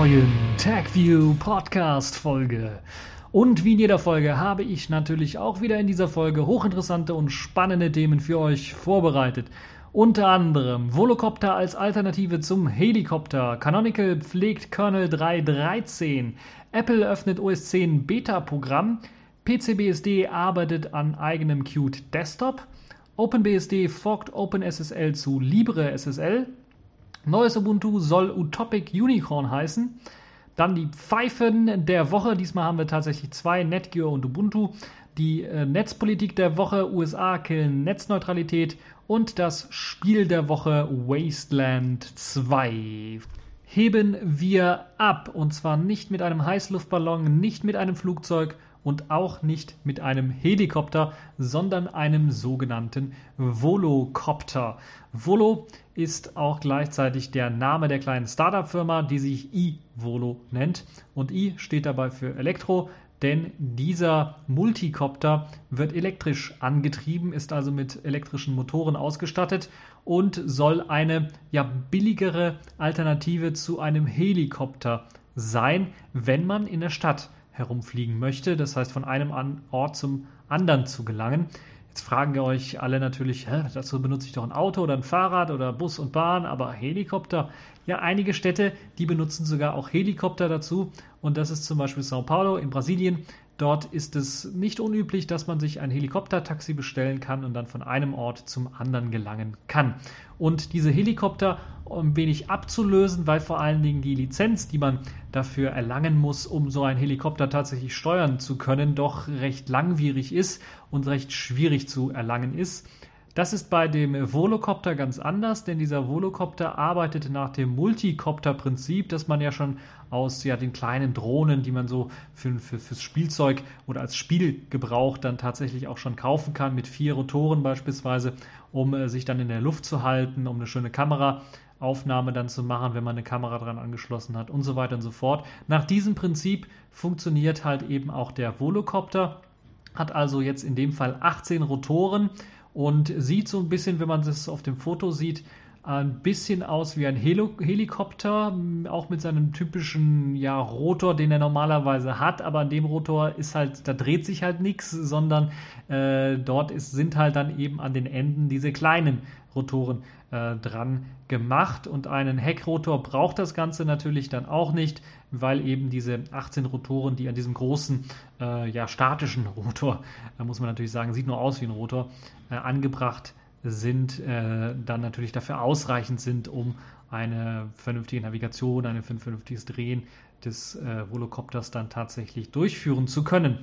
neuen TagView Podcast Folge. Und wie in jeder Folge habe ich natürlich auch wieder in dieser Folge hochinteressante und spannende Themen für euch vorbereitet. Unter anderem Volocopter als Alternative zum Helikopter, Canonical pflegt Kernel 3.13, Apple öffnet OS 10 Beta-Programm, PCBSD arbeitet an eigenem Qt Desktop, OpenBSD forkt OpenSSL zu LibreSSL, Neues Ubuntu soll Utopic Unicorn heißen. Dann die Pfeifen der Woche. Diesmal haben wir tatsächlich zwei, Netgear und Ubuntu. Die äh, Netzpolitik der Woche, USA killen Netzneutralität. Und das Spiel der Woche, Wasteland 2. Heben wir ab. Und zwar nicht mit einem Heißluftballon, nicht mit einem Flugzeug, und auch nicht mit einem Helikopter, sondern einem sogenannten Volocopter. Volo ist auch gleichzeitig der Name der kleinen Startup-Firma, die sich iVolo nennt. Und I steht dabei für Elektro, denn dieser Multicopter wird elektrisch angetrieben, ist also mit elektrischen Motoren ausgestattet und soll eine ja billigere Alternative zu einem Helikopter sein, wenn man in der Stadt herumfliegen möchte, das heißt von einem Ort zum anderen zu gelangen. Jetzt fragen wir euch alle natürlich, hä, dazu benutze ich doch ein Auto oder ein Fahrrad oder Bus und Bahn, aber Helikopter. Ja, einige Städte, die benutzen sogar auch Helikopter dazu. Und das ist zum Beispiel Sao Paulo in Brasilien. Dort ist es nicht unüblich, dass man sich ein Helikoptertaxi bestellen kann und dann von einem Ort zum anderen gelangen kann. Und diese Helikopter, ein wenig abzulösen, weil vor allen Dingen die Lizenz, die man dafür erlangen muss, um so einen Helikopter tatsächlich steuern zu können, doch recht langwierig ist und recht schwierig zu erlangen ist, das ist bei dem Volocopter ganz anders, denn dieser Volocopter arbeitet nach dem Multicopter-Prinzip, das man ja schon aus ja, den kleinen Drohnen, die man so für, für, fürs Spielzeug oder als Spielgebrauch dann tatsächlich auch schon kaufen kann, mit vier Rotoren beispielsweise, um äh, sich dann in der Luft zu halten, um eine schöne Kameraaufnahme dann zu machen, wenn man eine Kamera dran angeschlossen hat und so weiter und so fort. Nach diesem Prinzip funktioniert halt eben auch der Volocopter, hat also jetzt in dem Fall 18 Rotoren und sieht so ein bisschen, wenn man das auf dem Foto sieht, ein bisschen aus wie ein Helo Helikopter, auch mit seinem typischen ja, Rotor, den er normalerweise hat, aber an dem Rotor ist halt, da dreht sich halt nichts, sondern äh, dort ist, sind halt dann eben an den Enden diese kleinen Rotoren äh, dran gemacht. Und einen Heckrotor braucht das Ganze natürlich dann auch nicht, weil eben diese 18 Rotoren, die an diesem großen, äh, ja, statischen Rotor, da muss man natürlich sagen, sieht nur aus wie ein Rotor, äh, angebracht sind, äh, dann natürlich dafür ausreichend sind, um eine vernünftige Navigation, ein vernünftiges Drehen des äh, Volocopters dann tatsächlich durchführen zu können.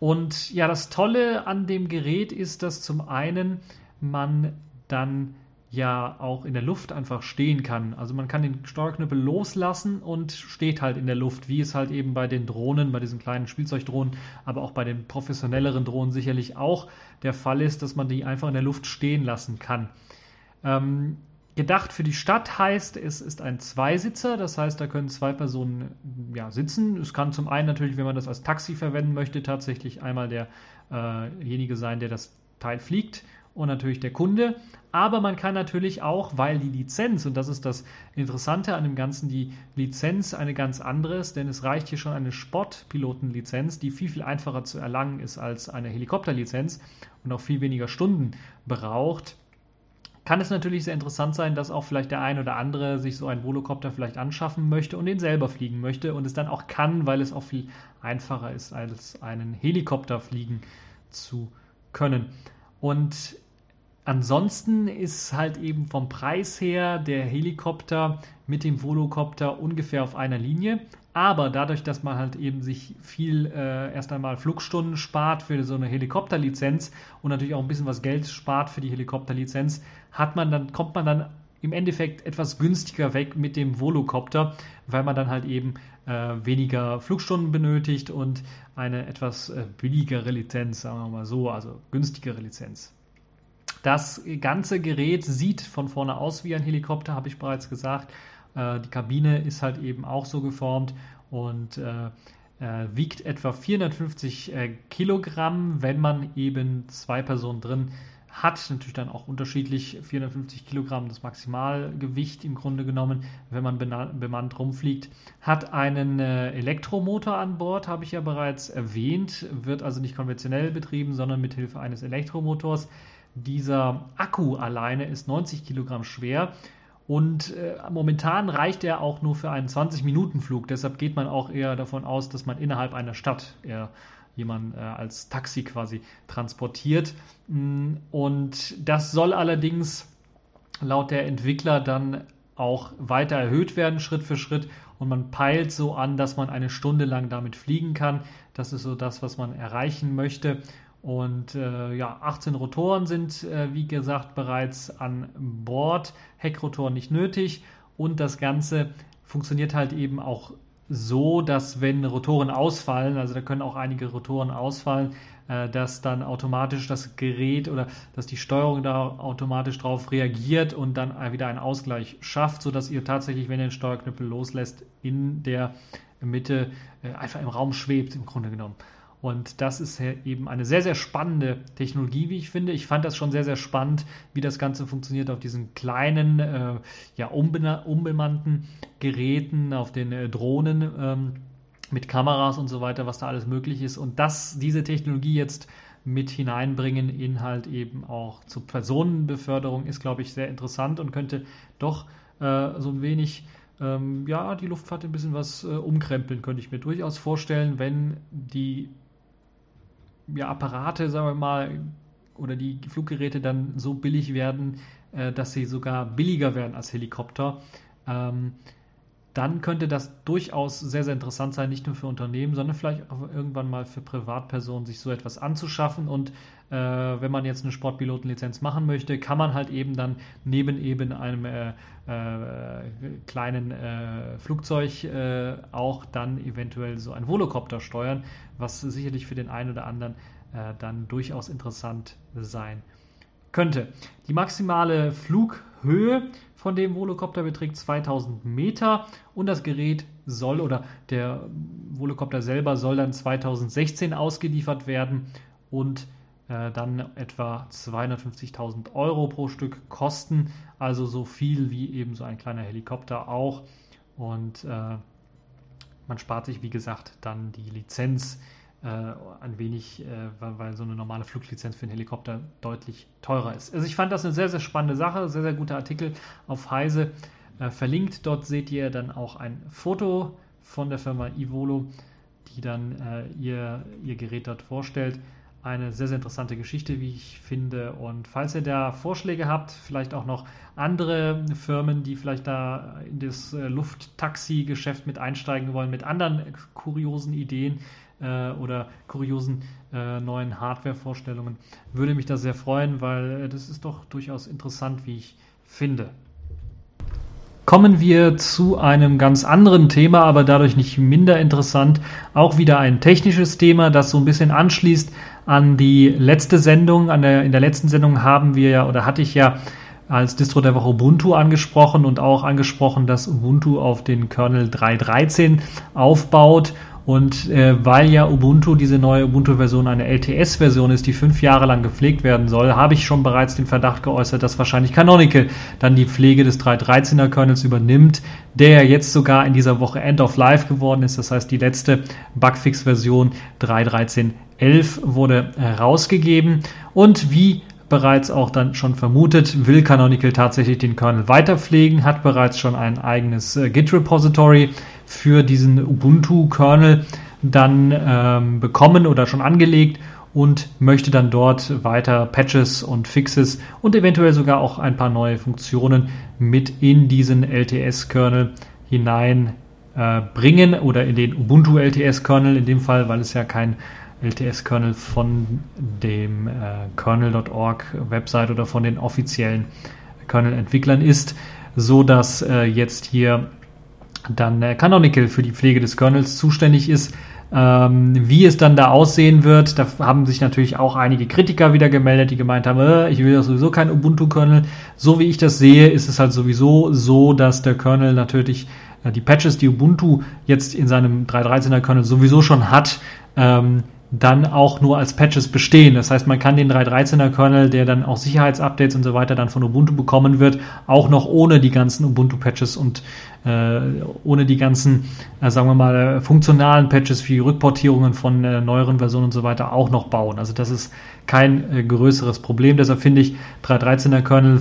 Und ja, das Tolle an dem Gerät ist, dass zum einen man dann ja auch in der Luft einfach stehen kann. Also man kann den Steuerknüppel loslassen und steht halt in der Luft, wie es halt eben bei den Drohnen, bei diesen kleinen Spielzeugdrohnen, aber auch bei den professionelleren Drohnen sicherlich auch der Fall ist, dass man die einfach in der Luft stehen lassen kann. Ähm, gedacht für die Stadt heißt, es ist ein Zweisitzer, das heißt, da können zwei Personen ja, sitzen. Es kann zum einen natürlich, wenn man das als Taxi verwenden möchte, tatsächlich einmal derjenige äh sein, der das Teil fliegt und natürlich der Kunde. Aber man kann natürlich auch, weil die Lizenz, und das ist das Interessante an dem Ganzen, die Lizenz eine ganz andere ist, denn es reicht hier schon eine Sportpilotenlizenz, die viel, viel einfacher zu erlangen ist als eine Helikopterlizenz und auch viel weniger Stunden braucht. Kann es natürlich sehr interessant sein, dass auch vielleicht der ein oder andere sich so einen Volocopter vielleicht anschaffen möchte und den selber fliegen möchte und es dann auch kann, weil es auch viel einfacher ist, als einen Helikopter fliegen zu können. Und Ansonsten ist halt eben vom Preis her der Helikopter mit dem Volocopter ungefähr auf einer Linie. Aber dadurch, dass man halt eben sich viel äh, erst einmal Flugstunden spart für so eine Helikopterlizenz und natürlich auch ein bisschen was Geld spart für die Helikopterlizenz, hat man dann, kommt man dann im Endeffekt etwas günstiger weg mit dem Volocopter, weil man dann halt eben äh, weniger Flugstunden benötigt und eine etwas äh, billigere Lizenz, sagen wir mal so, also günstigere Lizenz. Das ganze Gerät sieht von vorne aus wie ein Helikopter, habe ich bereits gesagt. Äh, die Kabine ist halt eben auch so geformt und äh, äh, wiegt etwa 450 äh, Kilogramm, wenn man eben zwei Personen drin hat natürlich dann auch unterschiedlich 450 Kilogramm das Maximalgewicht im Grunde genommen, wenn man bemannt rumfliegt. Hat einen äh, Elektromotor an Bord, habe ich ja bereits erwähnt, wird also nicht konventionell betrieben, sondern mit Hilfe eines Elektromotors. Dieser Akku alleine ist 90 Kilogramm schwer und äh, momentan reicht er auch nur für einen 20-Minuten-Flug. Deshalb geht man auch eher davon aus, dass man innerhalb einer Stadt eher jemanden äh, als Taxi quasi transportiert. Mm, und das soll allerdings laut der Entwickler dann auch weiter erhöht werden, Schritt für Schritt. Und man peilt so an, dass man eine Stunde lang damit fliegen kann. Das ist so das, was man erreichen möchte. Und äh, ja, 18 Rotoren sind, äh, wie gesagt, bereits an Bord. Heckrotoren nicht nötig. Und das Ganze funktioniert halt eben auch so, dass wenn Rotoren ausfallen, also da können auch einige Rotoren ausfallen, äh, dass dann automatisch das Gerät oder dass die Steuerung da automatisch darauf reagiert und dann wieder einen Ausgleich schafft, sodass ihr tatsächlich, wenn ihr den Steuerknüppel loslässt, in der Mitte äh, einfach im Raum schwebt, im Grunde genommen. Und das ist eben eine sehr, sehr spannende Technologie, wie ich finde. Ich fand das schon sehr, sehr spannend, wie das Ganze funktioniert auf diesen kleinen, äh, ja, unbemannten Geräten, auf den äh, Drohnen ähm, mit Kameras und so weiter, was da alles möglich ist. Und das, diese Technologie jetzt mit hineinbringen in halt eben auch zur Personenbeförderung ist, glaube ich, sehr interessant und könnte doch äh, so ein wenig ähm, ja, die Luftfahrt ein bisschen was äh, umkrempeln, könnte ich mir durchaus vorstellen, wenn die ja, Apparate, sagen wir mal, oder die Fluggeräte dann so billig werden, äh, dass sie sogar billiger werden als Helikopter, ähm, dann könnte das durchaus sehr, sehr interessant sein, nicht nur für Unternehmen, sondern vielleicht auch irgendwann mal für Privatpersonen, sich so etwas anzuschaffen. Und äh, wenn man jetzt eine Sportpilotenlizenz machen möchte, kann man halt eben dann neben eben einem äh, äh, kleinen äh, Flugzeug äh, auch dann eventuell so ein Volocopter steuern, was sicherlich für den einen oder anderen äh, dann durchaus interessant sein könnte. Die maximale Flughöhe von dem Volocopter beträgt 2000 Meter. Und das Gerät soll oder der Volocopter selber soll dann 2016 ausgeliefert werden und äh, dann etwa 250.000 Euro pro Stück kosten, also so viel wie eben so ein kleiner Helikopter auch. Und äh, man spart sich wie gesagt dann die Lizenz äh, ein wenig, äh, weil, weil, so eine normale Fluglizenz für einen Helikopter deutlich teurer ist. Also ich fand das eine sehr, sehr spannende Sache, sehr, sehr guter Artikel auf Heise äh, verlinkt. Dort seht ihr dann auch ein Foto von der Firma Ivolo, die dann äh, ihr, ihr Gerät dort vorstellt. Eine sehr, sehr interessante Geschichte, wie ich finde. Und falls ihr da Vorschläge habt, vielleicht auch noch andere Firmen, die vielleicht da in das äh, Lufttaxi-Geschäft mit einsteigen wollen, mit anderen kuriosen Ideen, äh, oder kuriosen äh, neuen Hardware-Vorstellungen. Würde mich da sehr freuen, weil äh, das ist doch durchaus interessant, wie ich finde. Kommen wir zu einem ganz anderen Thema, aber dadurch nicht minder interessant. Auch wieder ein technisches Thema, das so ein bisschen anschließt an die letzte Sendung. Der, in der letzten Sendung haben wir ja oder hatte ich ja als Distro der Woche Ubuntu angesprochen und auch angesprochen, dass Ubuntu auf den Kernel 3.13 aufbaut und äh, weil ja Ubuntu, diese neue Ubuntu-Version, eine LTS-Version ist, die fünf Jahre lang gepflegt werden soll, habe ich schon bereits den Verdacht geäußert, dass wahrscheinlich Canonical dann die Pflege des 3.13er Kernels übernimmt, der jetzt sogar in dieser Woche End of Life geworden ist. Das heißt, die letzte Bugfix-Version 3.13.11 wurde herausgegeben. Und wie bereits auch dann schon vermutet, will Canonical tatsächlich den Kernel weiter pflegen, hat bereits schon ein eigenes äh, Git-Repository für diesen Ubuntu-Kernel dann ähm, bekommen oder schon angelegt und möchte dann dort weiter Patches und Fixes und eventuell sogar auch ein paar neue Funktionen mit in diesen LTS-Kernel hinein äh, oder in den Ubuntu LTS-Kernel in dem Fall, weil es ja kein LTS-Kernel von dem äh, kernel.org Website oder von den offiziellen Kernel-Entwicklern ist, so dass äh, jetzt hier dann äh, Canonical für die Pflege des Kernels zuständig ist. Ähm, wie es dann da aussehen wird, da haben sich natürlich auch einige Kritiker wieder gemeldet, die gemeint haben, äh, ich will ja sowieso kein Ubuntu-Kernel. So wie ich das sehe, ist es halt sowieso so, dass der Kernel natürlich äh, die Patches, die Ubuntu jetzt in seinem 3.13er Kernel sowieso schon hat, ähm, dann auch nur als Patches bestehen. Das heißt, man kann den 3.13er Kernel, der dann auch Sicherheitsupdates und so weiter dann von Ubuntu bekommen wird, auch noch ohne die ganzen Ubuntu-Patches und äh, ohne die ganzen, äh, sagen wir mal, funktionalen Patches wie Rückportierungen von äh, neueren Versionen und so weiter auch noch bauen. Also das ist kein äh, größeres Problem. Deshalb finde ich 3.13er Kernel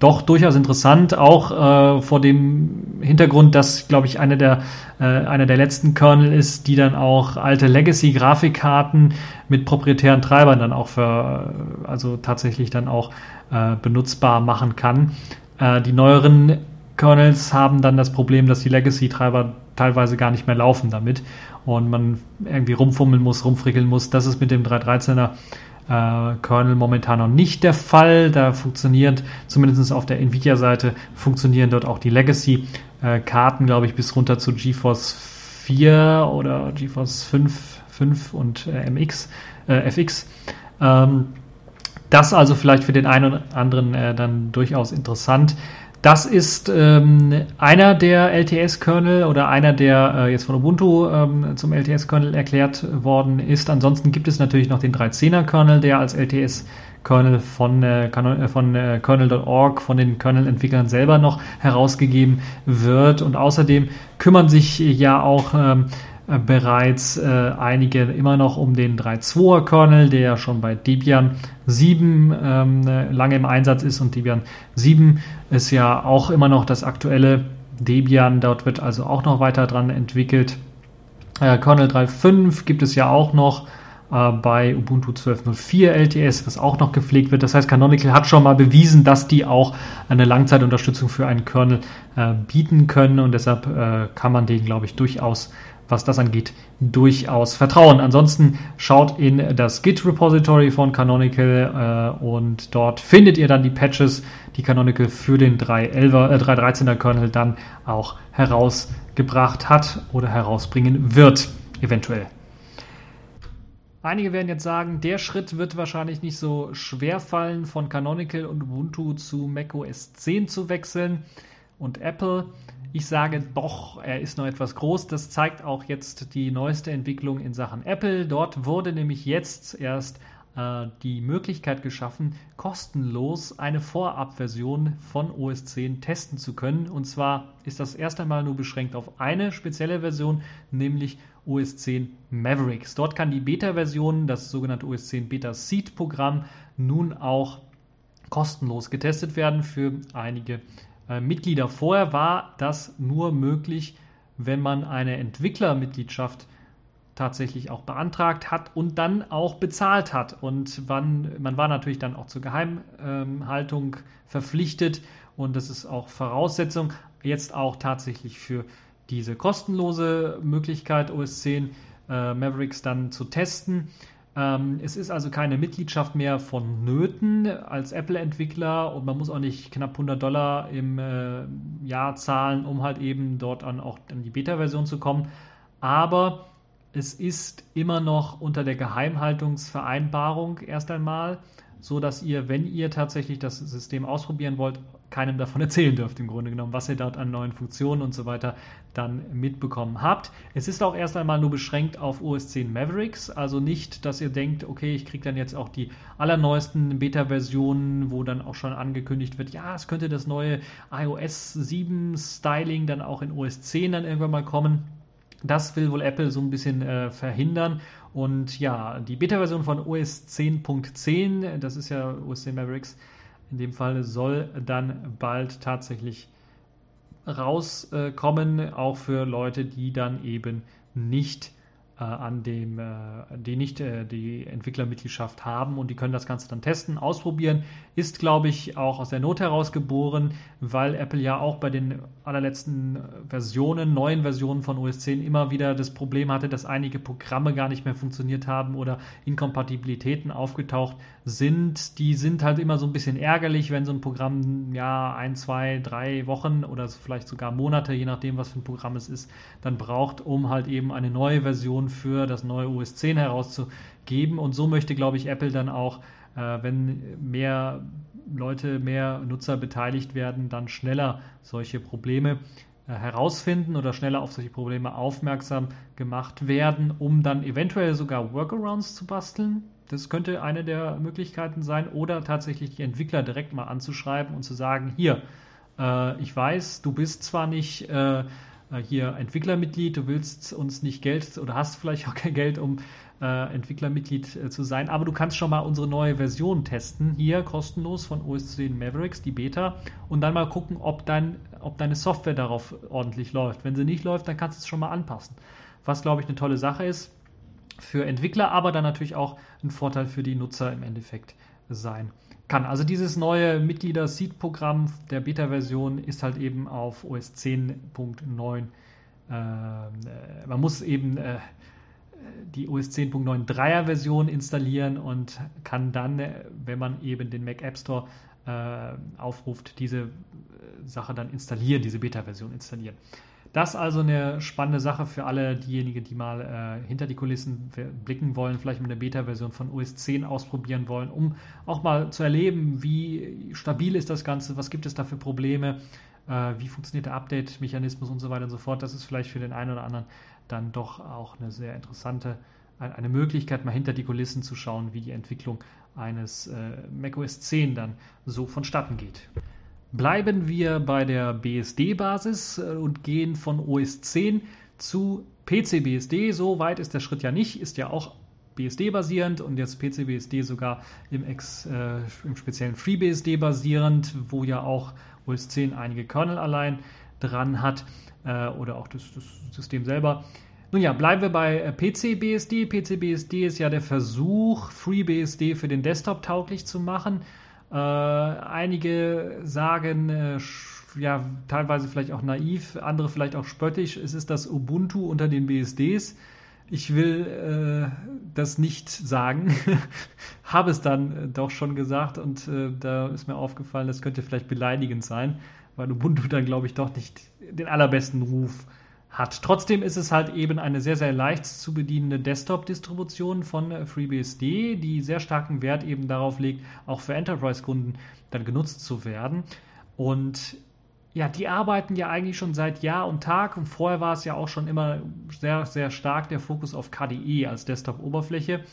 doch durchaus interessant, auch äh, vor dem Hintergrund, dass, glaube ich, einer der, äh, einer der letzten Kernel ist, die dann auch alte Legacy-Grafikkarten mit proprietären Treibern dann auch für, äh, also tatsächlich dann auch äh, benutzbar machen kann. Äh, die neueren Kernels haben dann das Problem, dass die Legacy-Treiber teilweise gar nicht mehr laufen damit und man irgendwie rumfummeln muss, rumfrickeln muss. Das ist mit dem 313er äh, Kernel momentan noch nicht der Fall. Da funktioniert zumindest auf der Nvidia-Seite funktionieren dort auch die Legacy-Karten, glaube ich, bis runter zu GeForce 4 oder GeForce 5, 5 und äh, MX, äh, FX. Ähm, das also vielleicht für den einen oder anderen äh, dann durchaus interessant. Das ist ähm, einer der LTS-Kernel oder einer, der äh, jetzt von Ubuntu ähm, zum LTS-Kernel erklärt worden ist. Ansonsten gibt es natürlich noch den 3.10er-Kernel, der als LTS-Kernel von, äh, äh, von äh, kernel.org, von den Kernel-Entwicklern selber noch herausgegeben wird. Und außerdem kümmern sich ja auch ähm, äh, bereits äh, einige immer noch um den 3.2er Kernel, der ja schon bei Debian 7 ähm, lange im Einsatz ist und Debian 7 ist ja auch immer noch das aktuelle Debian, dort wird also auch noch weiter dran entwickelt. Äh, Kernel 3.5 gibt es ja auch noch äh, bei Ubuntu 12.04 LTS, was auch noch gepflegt wird. Das heißt, Canonical hat schon mal bewiesen, dass die auch eine Langzeitunterstützung für einen Kernel äh, bieten können und deshalb äh, kann man den, glaube ich, durchaus was das angeht, durchaus vertrauen. Ansonsten schaut in das Git-Repository von Canonical äh, und dort findet ihr dann die Patches, die Canonical für den 3.11er, äh, 3.13er Kernel dann auch herausgebracht hat oder herausbringen wird, eventuell. Einige werden jetzt sagen, der Schritt wird wahrscheinlich nicht so schwer fallen, von Canonical und Ubuntu zu macOS 10 zu wechseln und Apple. Ich sage doch, er ist noch etwas groß. Das zeigt auch jetzt die neueste Entwicklung in Sachen Apple. Dort wurde nämlich jetzt erst äh, die Möglichkeit geschaffen, kostenlos eine Vorabversion von OS 10 testen zu können. Und zwar ist das erst einmal nur beschränkt auf eine spezielle Version, nämlich OS 10 Mavericks. Dort kann die Beta-Version, das sogenannte OS 10 Beta Seed Programm, nun auch kostenlos getestet werden für einige äh, Mitglieder. Vorher war das nur möglich, wenn man eine Entwicklermitgliedschaft tatsächlich auch beantragt hat und dann auch bezahlt hat. Und man, man war natürlich dann auch zur Geheimhaltung verpflichtet und das ist auch Voraussetzung jetzt auch tatsächlich für diese kostenlose Möglichkeit OS 10 äh, Mavericks dann zu testen. Ähm, es ist also keine Mitgliedschaft mehr vonnöten als Apple-Entwickler und man muss auch nicht knapp 100 Dollar im äh, Jahr zahlen, um halt eben dort an auch an die Beta-Version zu kommen. Aber es ist immer noch unter der Geheimhaltungsvereinbarung erst einmal, so dass ihr, wenn ihr tatsächlich das System ausprobieren wollt, keinem davon erzählen dürft, im Grunde genommen, was ihr dort an neuen Funktionen und so weiter dann mitbekommen habt. Es ist auch erst einmal nur beschränkt auf OS 10 Mavericks, also nicht, dass ihr denkt, okay, ich kriege dann jetzt auch die allerneuesten Beta-Versionen, wo dann auch schon angekündigt wird, ja, es könnte das neue iOS 7 Styling dann auch in OS 10 dann irgendwann mal kommen. Das will wohl Apple so ein bisschen äh, verhindern. Und ja, die Beta-Version von OS 10.10, das ist ja OS 10 Mavericks, in dem Fall soll dann bald tatsächlich rauskommen, auch für Leute, die dann eben nicht an dem, äh, die nicht äh, die Entwicklermitgliedschaft haben und die können das Ganze dann testen, ausprobieren. Ist, glaube ich, auch aus der Not heraus geboren, weil Apple ja auch bei den allerletzten Versionen, neuen Versionen von OS 10 immer wieder das Problem hatte, dass einige Programme gar nicht mehr funktioniert haben oder Inkompatibilitäten aufgetaucht sind. Die sind halt immer so ein bisschen ärgerlich, wenn so ein Programm ja ein, zwei, drei Wochen oder vielleicht sogar Monate, je nachdem, was für ein Programm es ist, dann braucht, um halt eben eine neue Version Version für das neue OS 10 herauszugeben. Und so möchte, glaube ich, Apple dann auch, äh, wenn mehr Leute, mehr Nutzer beteiligt werden, dann schneller solche Probleme äh, herausfinden oder schneller auf solche Probleme aufmerksam gemacht werden, um dann eventuell sogar Workarounds zu basteln. Das könnte eine der Möglichkeiten sein. Oder tatsächlich die Entwickler direkt mal anzuschreiben und zu sagen, hier, äh, ich weiß, du bist zwar nicht äh, hier Entwicklermitglied, du willst uns nicht Geld oder hast vielleicht auch kein Geld, um äh, Entwicklermitglied äh, zu sein, aber du kannst schon mal unsere neue Version testen, hier kostenlos von OS 10 Mavericks, die Beta, und dann mal gucken, ob, dein, ob deine Software darauf ordentlich läuft. Wenn sie nicht läuft, dann kannst du es schon mal anpassen. Was, glaube ich, eine tolle Sache ist für Entwickler, aber dann natürlich auch ein Vorteil für die Nutzer im Endeffekt sein kann. Also dieses neue Mitglieder-Seed-Programm der Beta-Version ist halt eben auf OS 10.9. Äh, man muss eben äh, die OS 10.9 Dreier Version installieren und kann dann, wenn man eben den Mac App Store äh, aufruft, diese äh, Sache dann installieren, diese Beta-Version installieren. Das also eine spannende Sache für alle diejenigen, die mal äh, hinter die Kulissen blicken wollen, vielleicht mit einer Beta-Version von OS 10 ausprobieren wollen, um auch mal zu erleben, wie stabil ist das Ganze, was gibt es da für Probleme, äh, wie funktioniert der Update-Mechanismus und so weiter und so fort. Das ist vielleicht für den einen oder anderen dann doch auch eine sehr interessante, eine Möglichkeit, mal hinter die Kulissen zu schauen, wie die Entwicklung eines äh, macOS 10 dann so vonstatten geht. Bleiben wir bei der BSD-Basis äh, und gehen von OS 10 zu PCBSD. So weit ist der Schritt ja nicht, ist ja auch BSD-basierend und jetzt PCBSD sogar im, Ex, äh, im speziellen FreeBSD basierend, wo ja auch OS 10 einige Kernel allein dran hat äh, oder auch das, das, System selber. Nun ja, bleiben wir bei äh, PCBSD. PCBSD ist ja der Versuch, FreeBSD für den Desktop tauglich zu machen. Äh, einige sagen, äh, ja, teilweise vielleicht auch naiv, andere vielleicht auch spöttisch, es ist das Ubuntu unter den BSDs. Ich will äh, das nicht sagen, habe es dann äh, doch schon gesagt und äh, da ist mir aufgefallen, das könnte vielleicht beleidigend sein, weil Ubuntu dann, glaube ich, doch nicht den allerbesten Ruf hat. Trotzdem ist es halt eben eine sehr, sehr leicht zu bedienende Desktop-Distribution von äh, FreeBSD, die sehr starken Wert eben darauf legt, auch für Enterprise-Kunden dann genutzt zu werden. Und ja, die arbeiten ja eigentlich schon seit Jahr und Tag und vorher war es ja auch schon immer sehr, sehr stark der Fokus auf KDE als Desktop-Oberfläche.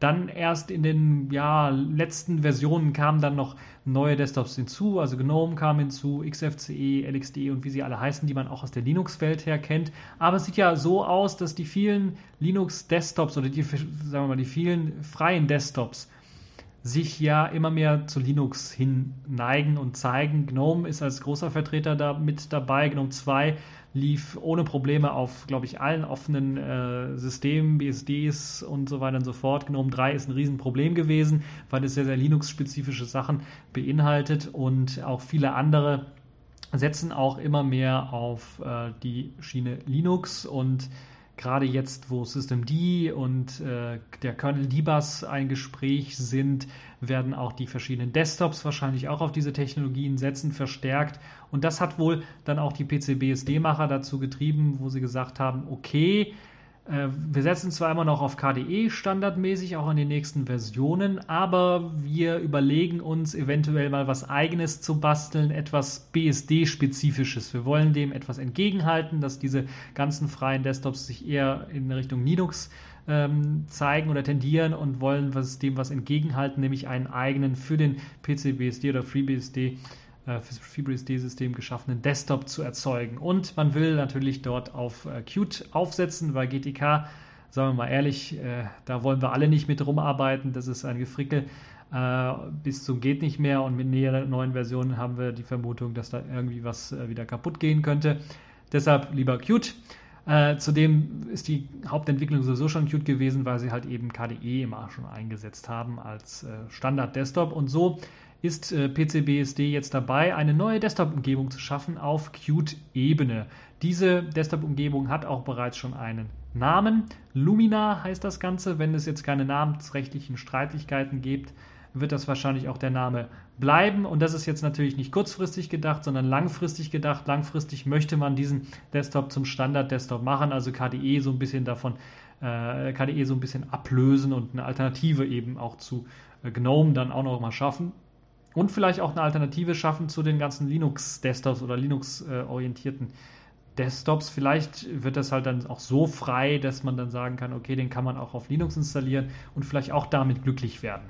Dann erst in den ja, letzten Versionen kamen dann noch neue Desktops hinzu, also GNOME kam hinzu, XFCE, LXDE und wie sie alle heißen, die man auch aus der Linux-Welt her kennt. Aber es sieht ja so aus, dass die vielen Linux-Desktops oder die, sagen wir mal, die vielen freien Desktops sich ja immer mehr zu Linux hin neigen und zeigen. GNOME ist als großer Vertreter da mit dabei. GNOME 2 lief ohne Probleme auf, glaube ich, allen offenen äh, Systemen, BSDs und so weiter und so fort. GNOME 3 ist ein Riesenproblem gewesen, weil es sehr, sehr Linux-spezifische Sachen beinhaltet und auch viele andere setzen auch immer mehr auf äh, die Schiene Linux und gerade jetzt, wo Systemd und äh, der Kernel Dbus ein Gespräch sind, werden auch die verschiedenen Desktops wahrscheinlich auch auf diese Technologien setzen, verstärkt. Und das hat wohl dann auch die PCBSD-Macher dazu getrieben, wo sie gesagt haben, okay, wir setzen zwar immer noch auf KDE standardmäßig, auch in den nächsten Versionen, aber wir überlegen uns eventuell mal was eigenes zu basteln, etwas BSD-spezifisches. Wir wollen dem etwas entgegenhalten, dass diese ganzen freien Desktops sich eher in Richtung Linux ähm, zeigen oder tendieren und wollen was, dem was entgegenhalten, nämlich einen eigenen für den PC-BSD oder FreeBSD äh, fürs FreeBSD-System geschaffenen Desktop zu erzeugen. Und man will natürlich dort auf äh, Qt aufsetzen, weil GTK, sagen wir mal ehrlich, äh, da wollen wir alle nicht mit rumarbeiten. Das ist ein Gefrickel äh, bis zum geht nicht mehr und mit neuen Versionen haben wir die Vermutung, dass da irgendwie was äh, wieder kaputt gehen könnte. Deshalb lieber Qt. Äh, zudem ist die Hauptentwicklung sowieso schon Qt gewesen, weil sie halt eben KDE immer schon eingesetzt haben als äh, Standard-Desktop. Und so ist äh, PCBSD jetzt dabei, eine neue Desktop-Umgebung zu schaffen auf Qt-Ebene. Diese Desktop-Umgebung hat auch bereits schon einen Namen. Lumina heißt das Ganze. Wenn es jetzt keine namensrechtlichen Streitigkeiten gibt, wird das wahrscheinlich auch der Name bleiben. Und das ist jetzt natürlich nicht kurzfristig gedacht, sondern langfristig gedacht. Langfristig möchte man diesen Desktop zum Standard-Desktop machen, also KDE so ein bisschen davon, äh, KDE so ein bisschen ablösen und eine Alternative eben auch zu äh, GNOME dann auch noch mal schaffen und vielleicht auch eine Alternative schaffen zu den ganzen Linux-Desktops oder Linux-orientierten Desktops. Vielleicht wird das halt dann auch so frei, dass man dann sagen kann, okay, den kann man auch auf Linux installieren und vielleicht auch damit glücklich werden.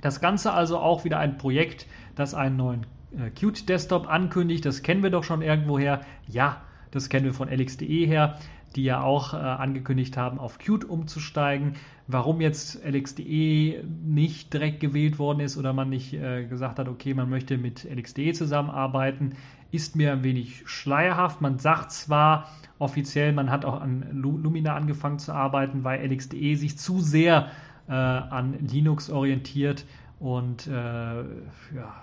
Das Ganze also auch wieder ein Projekt, das einen neuen äh, Qt Desktop ankündigt. Das kennen wir doch schon irgendwoher. Ja, das kennen wir von LX.de her, die ja auch äh, angekündigt haben, auf Qt umzusteigen. Warum jetzt LX.de nicht direkt gewählt worden ist oder man nicht äh, gesagt hat, okay, man möchte mit LX.de zusammenarbeiten, ist mir ein wenig schleierhaft. Man sagt zwar offiziell, man hat auch an Lumina angefangen zu arbeiten, weil LX.de sich zu sehr äh, an Linux orientiert und äh, ja,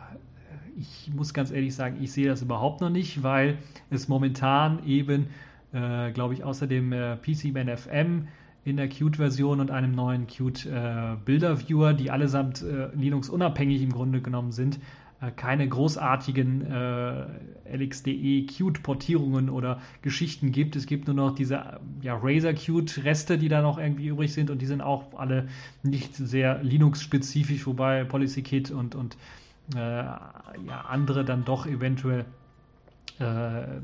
ich muss ganz ehrlich sagen, ich sehe das überhaupt noch nicht, weil es momentan eben, äh, glaube ich, außer dem äh, PCMan FM in der Qt-Version und einem neuen Qt äh, die allesamt äh, Linux unabhängig im Grunde genommen sind, äh, keine großartigen LXDE Qt-Portierungen oder Geschichten gibt. Es gibt nur noch diese ja, Razer Qt-Reste, die da noch irgendwie übrig sind und die sind auch alle nicht sehr Linux-spezifisch, wobei PolicyKit und, und ja, andere dann doch eventuell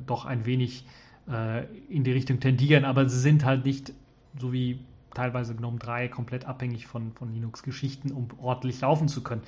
doch ein wenig äh, in die Richtung tendieren, aber sie sind halt nicht so wie teilweise GNOME 3 komplett abhängig von, von Linux-Geschichten, um ordentlich laufen zu können.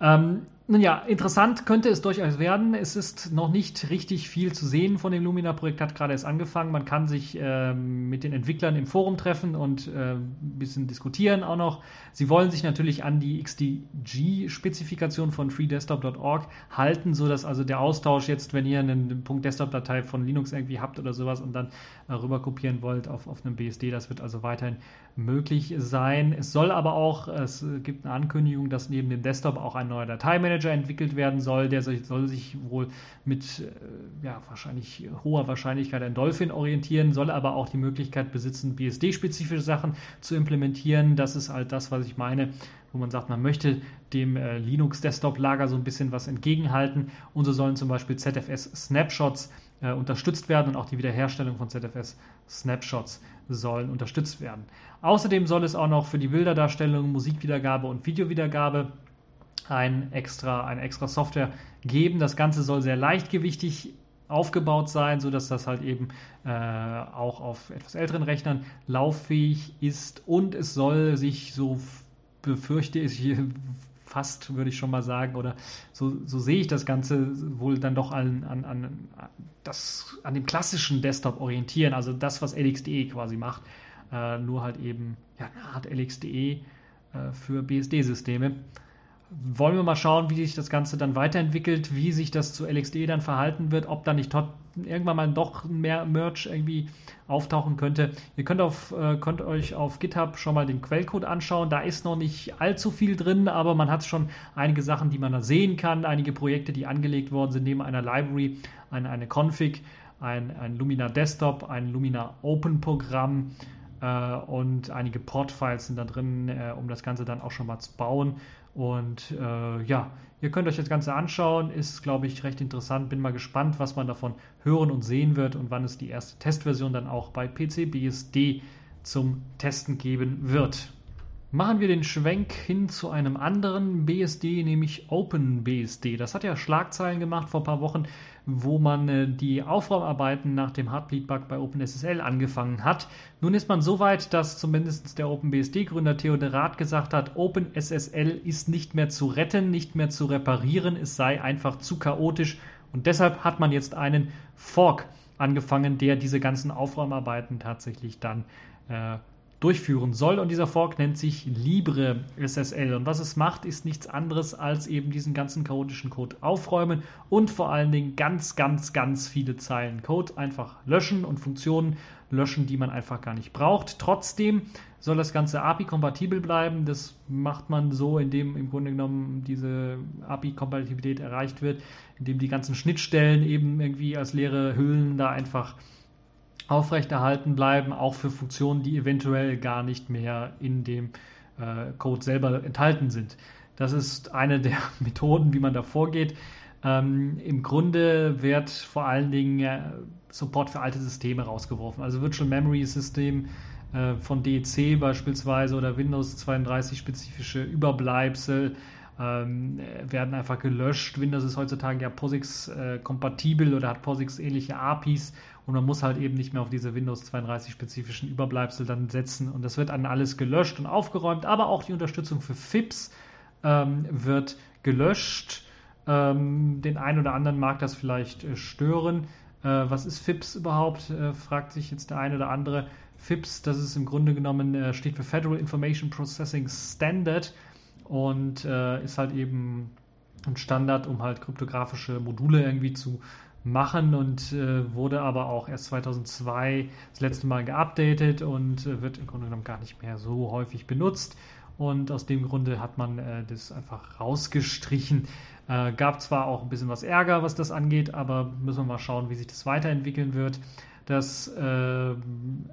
Ähm, nun ja, interessant könnte es durchaus werden. Es ist noch nicht richtig viel zu sehen von dem Lumina-Projekt, hat gerade erst angefangen. Man kann sich äh, mit den Entwicklern im Forum treffen und äh, ein bisschen diskutieren auch noch. Sie wollen sich natürlich an die XDG-Spezifikation von freedesktop.org halten, sodass also der Austausch jetzt, wenn ihr einen Punkt Desktop-Datei von Linux irgendwie habt oder sowas und dann äh, rüber kopieren wollt auf, auf einem BSD, das wird also weiterhin möglich sein. Es soll aber auch, es gibt eine Ankündigung, dass neben dem Desktop auch ein neuer Dateimanager Manager entwickelt werden soll. Der soll sich wohl mit äh, ja, wahrscheinlich hoher Wahrscheinlichkeit an Dolphin orientieren, soll aber auch die Möglichkeit besitzen, BSD-spezifische Sachen zu implementieren. Das ist halt das, was ich meine, wo man sagt, man möchte dem äh, Linux-Desktop-Lager so ein bisschen was entgegenhalten. Und so sollen zum Beispiel ZFS-Snapshots äh, unterstützt werden und auch die Wiederherstellung von ZFS-Snapshots sollen unterstützt werden. Außerdem soll es auch noch für die Bilderdarstellung, Musikwiedergabe und Videowiedergabe ein extra, eine extra Software geben. Das Ganze soll sehr leichtgewichtig aufgebaut sein, sodass das halt eben äh, auch auf etwas älteren Rechnern lauffähig ist. Und es soll sich so befürchte ich fast, würde ich schon mal sagen, oder so, so sehe ich das Ganze wohl dann doch an, an, an, das, an dem klassischen Desktop orientieren, also das, was LXDE quasi macht, äh, nur halt eben ja, eine Art LXDE äh, für BSD-Systeme wollen wir mal schauen, wie sich das Ganze dann weiterentwickelt, wie sich das zu LXD dann verhalten wird, ob da nicht irgendwann mal doch mehr Merch irgendwie auftauchen könnte. Ihr könnt, auf, äh, könnt euch auf GitHub schon mal den Quellcode anschauen. Da ist noch nicht allzu viel drin, aber man hat schon einige Sachen, die man da sehen kann, einige Projekte, die angelegt worden sind, neben einer Library, eine, eine Config, ein, ein Lumina Desktop, ein Lumina Open Programm äh, und einige Port-Files sind da drin, äh, um das Ganze dann auch schon mal zu bauen. Und äh, ja, ihr könnt euch das Ganze anschauen, ist, glaube ich, recht interessant. Bin mal gespannt, was man davon hören und sehen wird und wann es die erste Testversion dann auch bei PCBSD zum Testen geben wird. Machen wir den Schwenk hin zu einem anderen BSD, nämlich OpenBSD. Das hat ja Schlagzeilen gemacht vor ein paar Wochen, wo man äh, die Aufräumarbeiten nach dem Heartbleed-Bug bei OpenSSL angefangen hat. Nun ist man so weit, dass zumindest der OpenBSD-Gründer Theodor Rath gesagt hat, OpenSSL ist nicht mehr zu retten, nicht mehr zu reparieren, es sei einfach zu chaotisch und deshalb hat man jetzt einen Fork angefangen, der diese ganzen Aufräumarbeiten tatsächlich dann äh, durchführen soll. Und dieser Fork nennt sich Libre SSL. Und was es macht, ist nichts anderes als eben diesen ganzen chaotischen Code aufräumen und vor allen Dingen ganz, ganz, ganz viele Zeilen Code einfach löschen und Funktionen löschen, die man einfach gar nicht braucht. Trotzdem soll das Ganze API-kompatibel bleiben. Das macht man so, indem im Grunde genommen diese API-Kompatibilität erreicht wird, indem die ganzen Schnittstellen eben irgendwie als leere Hüllen da einfach aufrechterhalten bleiben, auch für Funktionen, die eventuell gar nicht mehr in dem äh, Code selber enthalten sind. Das ist eine der Methoden, wie man da vorgeht. Ähm, Im Grunde wird vor allen Dingen äh, Support für alte Systeme rausgeworfen. Also Virtual Memory System äh, von DEC beispielsweise oder Windows 32 spezifische Überbleibsel ähm, werden einfach gelöscht. Windows ist heutzutage ja POSIX-kompatibel äh, oder hat POSIX-ähnliche APIs und man muss halt eben nicht mehr auf diese Windows 32-spezifischen Überbleibsel dann setzen und das wird dann alles gelöscht und aufgeräumt, aber auch die Unterstützung für FIPS ähm, wird gelöscht. Ähm, den einen oder anderen mag das vielleicht äh, stören. Äh, was ist FIPS überhaupt? Äh, fragt sich jetzt der eine oder andere. FIPS, das ist im Grunde genommen, äh, steht für Federal Information Processing Standard und äh, ist halt eben ein Standard, um halt kryptografische Module irgendwie zu machen und äh, wurde aber auch erst 2002 das letzte Mal geupdatet und äh, wird im Grunde genommen gar nicht mehr so häufig benutzt. Und aus dem Grunde hat man äh, das einfach rausgestrichen. Äh, gab zwar auch ein bisschen was Ärger, was das angeht, aber müssen wir mal schauen, wie sich das weiterentwickeln wird. Das ähm,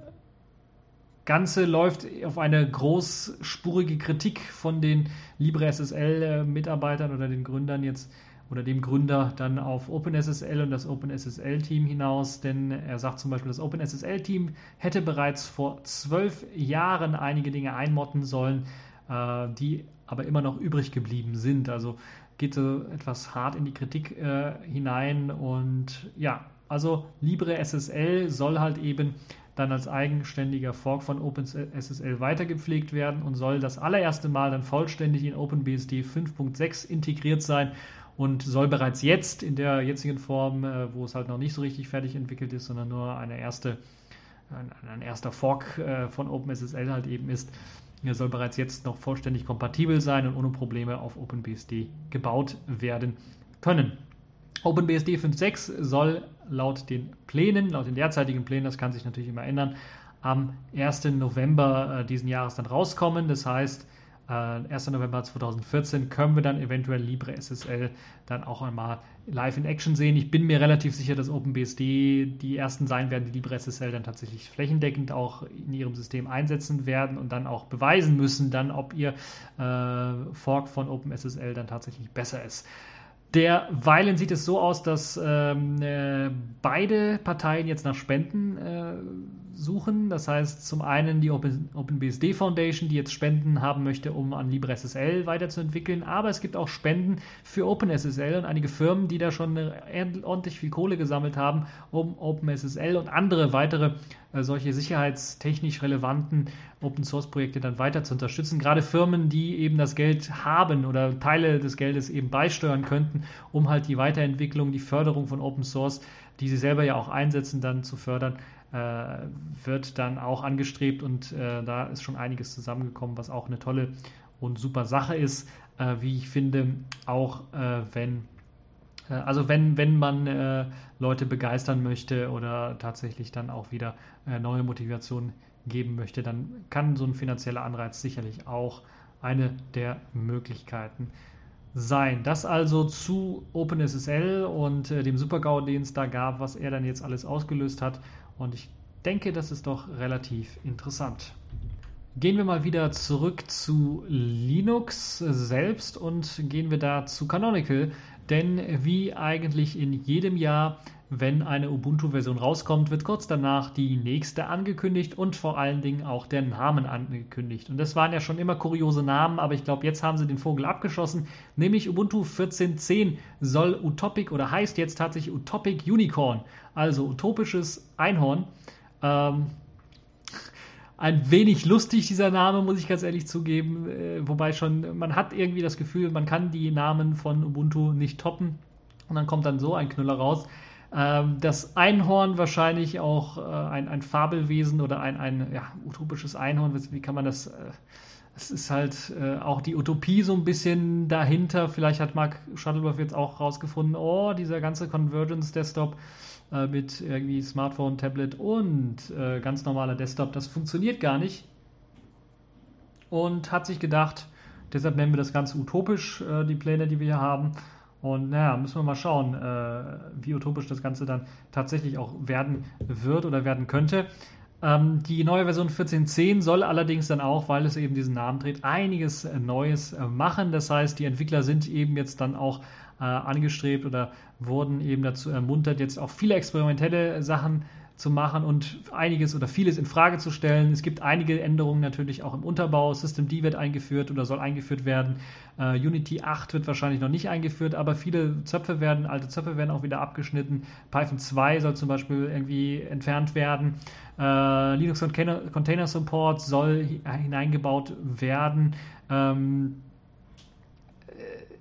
Ganze läuft auf eine großspurige Kritik von den LibreSSL-Mitarbeitern oder den Gründern jetzt oder dem Gründer dann auf OpenSSL und das OpenSSL-Team hinaus, denn er sagt zum Beispiel, das OpenSSL-Team hätte bereits vor zwölf Jahren einige Dinge einmotten sollen, äh, die aber immer noch übrig geblieben sind. Also geht so etwas hart in die Kritik äh, hinein. Und ja, also LibreSSL soll halt eben dann als eigenständiger Fork von OpenSSL weitergepflegt werden und soll das allererste Mal dann vollständig in OpenBSD 5.6 integriert sein und soll bereits jetzt in der jetzigen Form, äh, wo es halt noch nicht so richtig fertig entwickelt ist, sondern nur eine erste, ein, ein erster Fork äh, von OpenSSL halt eben ist, soll bereits jetzt noch vollständig kompatibel sein und ohne Probleme auf OpenBSD gebaut werden können. OpenBSD 5.6 soll laut den Plänen, laut den derzeitigen Plänen, das kann sich natürlich immer ändern, am 1. November äh, diesen Jahres dann rauskommen. Das heißt, äh, 1. November 2014 können wir dann eventuell LibreSSL dann auch einmal live in Action sehen. Ich bin mir relativ sicher, dass OpenBSD die ersten sein werden, die LibreSSL dann tatsächlich flächendeckend auch in ihrem System einsetzen werden und dann auch beweisen müssen, dann ob ihr äh, Fork von OpenSSL dann tatsächlich besser ist. Derweilen sieht es so aus, dass ähm, äh, beide Parteien jetzt nach Spenden äh, suchen. Das heißt, zum einen die Open, OpenBSD Foundation, die jetzt Spenden haben möchte, um an LibreSSL weiterzuentwickeln. Aber es gibt auch Spenden für OpenSSL und einige Firmen, die da schon ordentlich viel Kohle gesammelt haben, um OpenSSL und andere weitere äh, solche sicherheitstechnisch relevanten Open Source Projekte dann weiter zu unterstützen. Gerade Firmen, die eben das Geld haben oder Teile des Geldes eben beisteuern könnten, um halt die Weiterentwicklung, die Förderung von Open Source, die sie selber ja auch einsetzen, dann zu fördern, wird dann auch angestrebt und äh, da ist schon einiges zusammengekommen, was auch eine tolle und super Sache ist, äh, wie ich finde, auch äh, wenn äh, also wenn, wenn man äh, Leute begeistern möchte oder tatsächlich dann auch wieder äh, neue Motivation geben möchte, dann kann so ein finanzieller Anreiz sicherlich auch eine der Möglichkeiten sein. Das also zu OpenSSL und äh, dem Supergau, den es da gab, was er dann jetzt alles ausgelöst hat. Und ich denke, das ist doch relativ interessant. Gehen wir mal wieder zurück zu Linux selbst und gehen wir da zu Canonical. Denn wie eigentlich in jedem Jahr, wenn eine Ubuntu-Version rauskommt, wird kurz danach die nächste angekündigt und vor allen Dingen auch der Namen angekündigt. Und das waren ja schon immer kuriose Namen, aber ich glaube, jetzt haben sie den Vogel abgeschossen, nämlich Ubuntu 14.10 soll Utopic oder heißt jetzt tatsächlich Utopic Unicorn, also utopisches Einhorn. Ähm, ein wenig lustig, dieser Name, muss ich ganz ehrlich zugeben. Äh, wobei schon, man hat irgendwie das Gefühl, man kann die Namen von Ubuntu nicht toppen. Und dann kommt dann so ein Knüller raus. Ähm, das Einhorn wahrscheinlich auch äh, ein, ein Fabelwesen oder ein, ein ja, utopisches Einhorn. Wie kann man das? Äh, es ist halt äh, auch die Utopie so ein bisschen dahinter. Vielleicht hat Mark Shuttleworth jetzt auch rausgefunden, oh, dieser ganze Convergence Desktop äh, mit irgendwie Smartphone, Tablet und äh, ganz normaler Desktop. Das funktioniert gar nicht. Und hat sich gedacht, deshalb nennen wir das Ganze utopisch, äh, die Pläne, die wir hier haben. Und naja, müssen wir mal schauen, äh, wie utopisch das Ganze dann tatsächlich auch werden wird oder werden könnte. Ähm, die neue Version 14.10 soll allerdings dann auch, weil es eben diesen Namen trägt, einiges äh, Neues äh, machen. Das heißt, die Entwickler sind eben jetzt dann auch äh, angestrebt oder wurden eben dazu ermuntert, jetzt auch viele experimentelle Sachen zu machen und einiges oder vieles in Frage zu stellen. Es gibt einige Änderungen natürlich auch im Unterbau. System D wird eingeführt oder soll eingeführt werden. Uh, Unity 8 wird wahrscheinlich noch nicht eingeführt, aber viele Zöpfe werden, alte Zöpfe werden auch wieder abgeschnitten. Python 2 soll zum Beispiel irgendwie entfernt werden. Uh, Linux Container, Support soll hineingebaut werden. Ähm,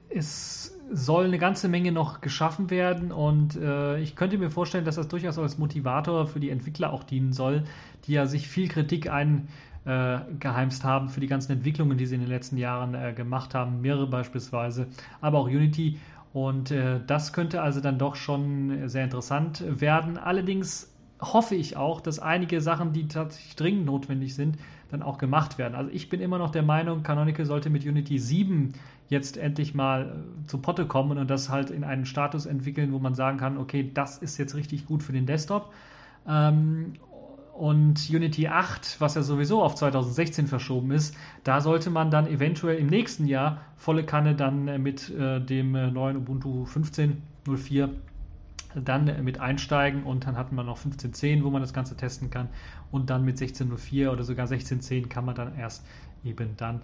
es soll eine ganze Menge noch geschaffen werden und äh, ich könnte mir vorstellen, dass das durchaus als Motivator für die Entwickler auch dienen soll, die ja sich viel Kritik eingeheimst äh, haben für die ganzen Entwicklungen, die sie in den letzten Jahren äh, gemacht haben, mehrere beispielsweise, aber auch Unity. Und äh, das könnte also dann doch schon sehr interessant werden. Allerdings hoffe ich auch, dass einige Sachen, die tatsächlich dringend notwendig sind, dann auch gemacht werden. Also ich bin immer noch der Meinung, Canonical sollte mit Unity 7 jetzt endlich mal äh, zu Potte kommen und das halt in einen Status entwickeln, wo man sagen kann, okay, das ist jetzt richtig gut für den Desktop. Ähm, und Unity 8, was ja sowieso auf 2016 verschoben ist, da sollte man dann eventuell im nächsten Jahr volle Kanne dann äh, mit äh, dem äh, neuen Ubuntu 15.04 dann mit einsteigen und dann hat man noch 15.10, wo man das Ganze testen kann und dann mit 16.04 oder sogar 16.10 kann man dann erst eben dann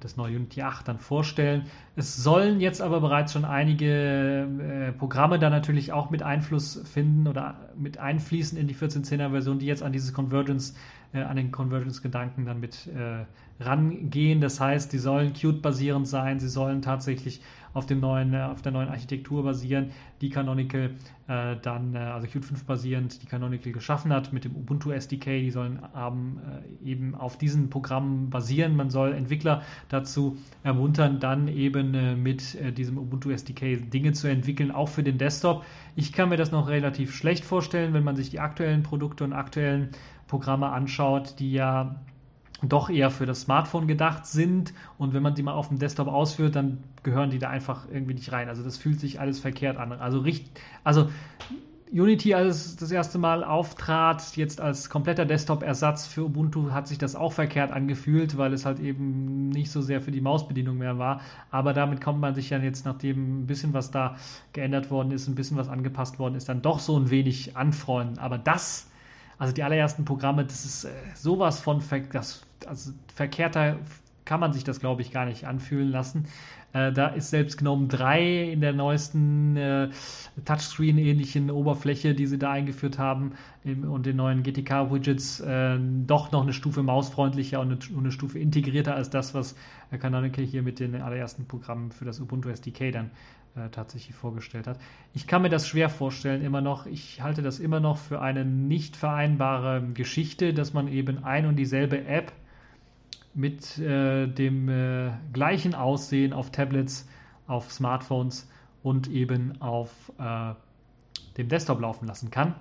das neue Unity 8 dann vorstellen. Es sollen jetzt aber bereits schon einige äh, Programme da natürlich auch mit Einfluss finden oder mit einfließen in die 14.10er Version, die jetzt an dieses Convergence, äh, an den Convergence-Gedanken dann mit äh, rangehen. Das heißt, die sollen Qt-basierend sein, sie sollen tatsächlich auf, dem neuen, äh, auf der neuen Architektur basieren, die Canonical äh, dann, äh, also Qt 5 basierend, die Canonical geschaffen hat mit dem Ubuntu SDK. Die sollen haben, äh, eben auf diesen Programmen basieren. Man soll Entwickler dazu ermuntern, dann eben äh, mit äh, diesem Ubuntu SDK Dinge zu entwickeln, auch für den Desktop. Ich kann mir das noch relativ schlecht vorstellen, wenn man sich die aktuellen Produkte und aktuellen Programme anschaut, die ja doch eher für das Smartphone gedacht sind und wenn man die mal auf dem Desktop ausführt, dann gehören die da einfach irgendwie nicht rein. Also das fühlt sich alles verkehrt an. Also, also Unity, als das erste Mal auftrat, jetzt als kompletter Desktop-Ersatz für Ubuntu, hat sich das auch verkehrt angefühlt, weil es halt eben nicht so sehr für die Mausbedienung mehr war. Aber damit kommt man sich dann jetzt, nachdem ein bisschen was da geändert worden ist, ein bisschen was angepasst worden ist, dann doch so ein wenig anfreunden. Aber das also die allerersten Programme, das ist äh, sowas von ver das, also verkehrter kann man sich das, glaube ich, gar nicht anfühlen lassen. Äh, da ist selbst GNOME 3 in der neuesten äh, Touchscreen-ähnlichen Oberfläche, die sie da eingeführt haben, im, und den neuen GTK-Widgets äh, doch noch eine Stufe mausfreundlicher und eine, eine, Stufe integrierter als das, was Canonical hier mit den allerersten Programmen für das Ubuntu SDK dann äh, tatsächlich vorgestellt hat. Ich kann mir das schwer vorstellen, immer noch. Ich halte das immer noch für eine nicht vereinbare Geschichte, dass man eben ein und dieselbe App mit äh, dem äh, gleichen Aussehen auf Tablets, auf Smartphones und eben auf äh, dem Desktop laufen lassen kann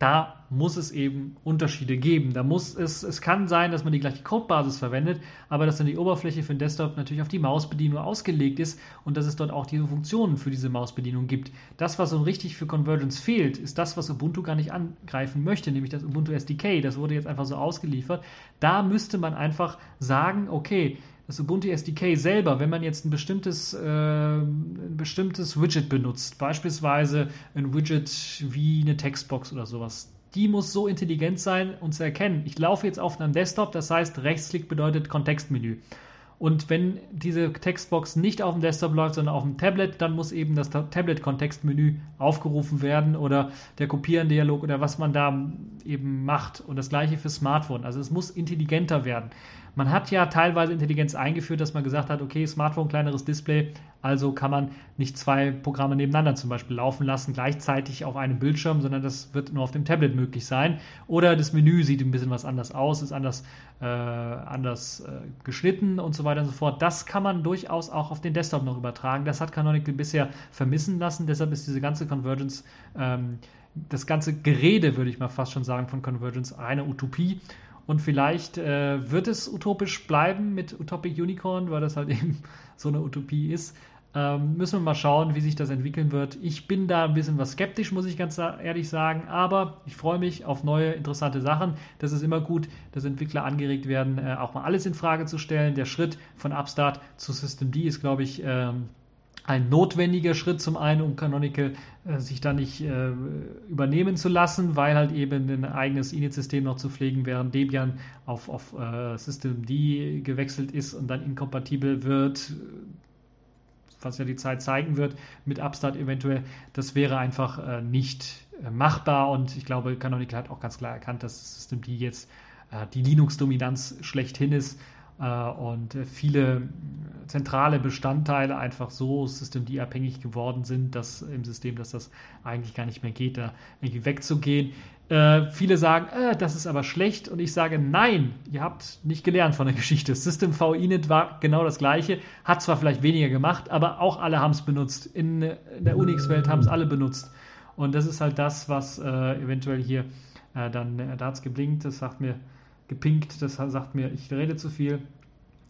da muss es eben Unterschiede geben. Da muss es, es kann sein, dass man die gleiche Codebasis verwendet, aber dass dann die Oberfläche für den Desktop natürlich auf die Mausbedienung ausgelegt ist und dass es dort auch diese Funktionen für diese Mausbedienung gibt. Das, was so richtig für Convergence fehlt, ist das, was Ubuntu gar nicht angreifen möchte, nämlich das Ubuntu SDK. Das wurde jetzt einfach so ausgeliefert. Da müsste man einfach sagen, okay, das Ubuntu SDK selber, wenn man jetzt ein bestimmtes, äh, ein bestimmtes Widget benutzt, beispielsweise ein Widget wie eine Textbox oder sowas, die muss so intelligent sein und zu erkennen. Ich laufe jetzt auf einem Desktop, das heißt, Rechtsklick bedeutet Kontextmenü. Und wenn diese Textbox nicht auf dem Desktop läuft, sondern auf dem Tablet, dann muss eben das Tablet-Kontextmenü aufgerufen werden oder der Kopieren-Dialog oder was man da eben macht. Und das gleiche für Smartphone. Also es muss intelligenter werden. Man hat ja teilweise Intelligenz eingeführt, dass man gesagt hat, okay, Smartphone, kleineres Display, also kann man nicht zwei Programme nebeneinander zum Beispiel laufen lassen, gleichzeitig auf einem Bildschirm, sondern das wird nur auf dem Tablet möglich sein. Oder das Menü sieht ein bisschen was anders aus, ist anders, äh, anders äh, geschnitten und so weiter und so fort. Das kann man durchaus auch auf den Desktop noch übertragen. Das hat Canonical bisher vermissen lassen, deshalb ist diese ganze Convergence, ähm, das ganze Gerede, würde ich mal fast schon sagen, von Convergence eine Utopie. Und vielleicht äh, wird es utopisch bleiben mit Utopic Unicorn, weil das halt eben so eine Utopie ist. Ähm, müssen wir mal schauen, wie sich das entwickeln wird. Ich bin da ein bisschen was skeptisch, muss ich ganz ehrlich sagen, aber ich freue mich auf neue interessante Sachen. Das ist immer gut, dass Entwickler angeregt werden, äh, auch mal alles in Frage zu stellen. Der Schritt von Upstart zu System D ist, glaube ich, ähm, ein notwendiger Schritt zum einen, um Canonical äh, sich da nicht äh, übernehmen zu lassen, weil halt eben ein eigenes Init-System noch zu pflegen, während Debian auf, auf äh, System D gewechselt ist und dann inkompatibel wird, was ja die Zeit zeigen wird, mit Upstart eventuell. Das wäre einfach äh, nicht äh, machbar und ich glaube, Canonical hat auch ganz klar erkannt, dass System D jetzt äh, die Linux-Dominanz schlechthin ist und viele zentrale Bestandteile einfach so Systemd abhängig geworden sind, dass im System, dass das eigentlich gar nicht mehr geht, da irgendwie wegzugehen. Äh, viele sagen, äh, das ist aber schlecht und ich sage, nein, ihr habt nicht gelernt von der Geschichte. System V Init war genau das gleiche, hat zwar vielleicht weniger gemacht, aber auch alle haben es benutzt. In, in der Unix-Welt haben es alle benutzt. Und das ist halt das, was äh, eventuell hier äh, dann, äh, da hat es geblinkt, das sagt mir, gepinkt, das sagt mir, ich rede zu viel.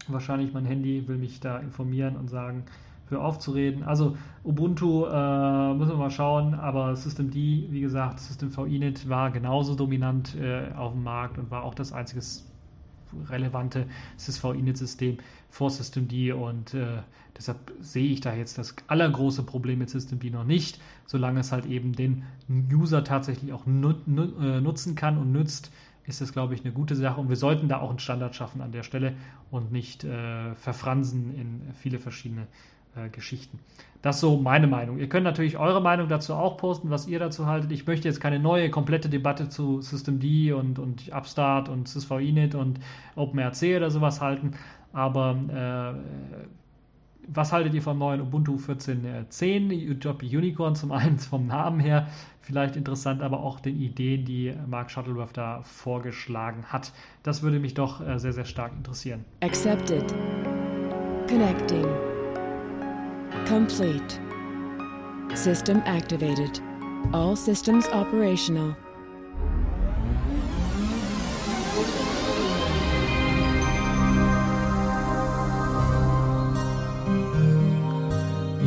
Wahrscheinlich mein Handy will mich da informieren und sagen, hör auf zu reden. Also Ubuntu äh, müssen wir mal schauen, aber Systemd, wie gesagt, System V Init war genauso dominant äh, auf dem Markt und war auch das einzige relevante SysV-Init-System vor Systemd und äh, deshalb sehe ich da jetzt das allergroße Problem mit Systemd noch nicht, solange es halt eben den User tatsächlich auch nut äh, nutzen kann und nützt, ist das, glaube ich, eine gute Sache. Und wir sollten da auch einen Standard schaffen an der Stelle und nicht äh, verfransen in viele verschiedene äh, Geschichten. Das ist so meine Meinung. Ihr könnt natürlich eure Meinung dazu auch posten, was ihr dazu haltet. Ich möchte jetzt keine neue, komplette Debatte zu Systemd und, und Upstart und SysVinit und OpenRC oder sowas halten. Aber äh, was haltet ihr vom neuen Ubuntu 14.10? Utopia Unicorn zum einen vom Namen her vielleicht interessant, aber auch den Ideen, die Mark Shuttleworth da vorgeschlagen hat. Das würde mich doch äh, sehr, sehr stark interessieren. Accepted. Connecting. Complete. System activated. All systems operational.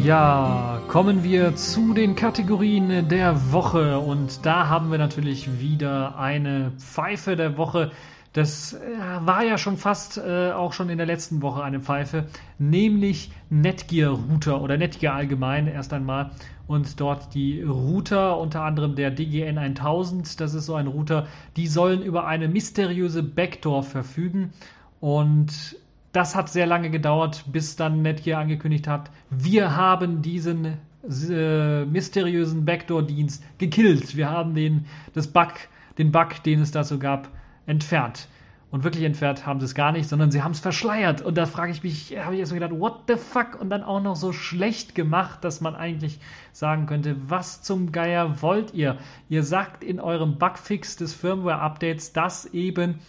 Ja, kommen wir zu den Kategorien der Woche. Und da haben wir natürlich wieder eine Pfeife der Woche. Das äh, war ja schon fast äh, auch schon in der letzten Woche eine Pfeife, nämlich Netgear Router oder Netgear allgemein erst einmal. Und dort die Router, unter anderem der DGN 1000, das ist so ein Router, die sollen über eine mysteriöse Backdoor verfügen. Und das hat sehr lange gedauert, bis dann Netgear angekündigt hat, wir haben diesen äh, mysteriösen Backdoor-Dienst gekillt. Wir haben den, das Bug, den Bug, den es dazu gab, entfernt. Und wirklich entfernt haben sie es gar nicht, sondern sie haben es verschleiert. Und da frage ich mich, habe ich erst mal gedacht, what the fuck? Und dann auch noch so schlecht gemacht, dass man eigentlich sagen könnte, was zum Geier wollt ihr? Ihr sagt in eurem Bugfix des Firmware-Updates, dass eben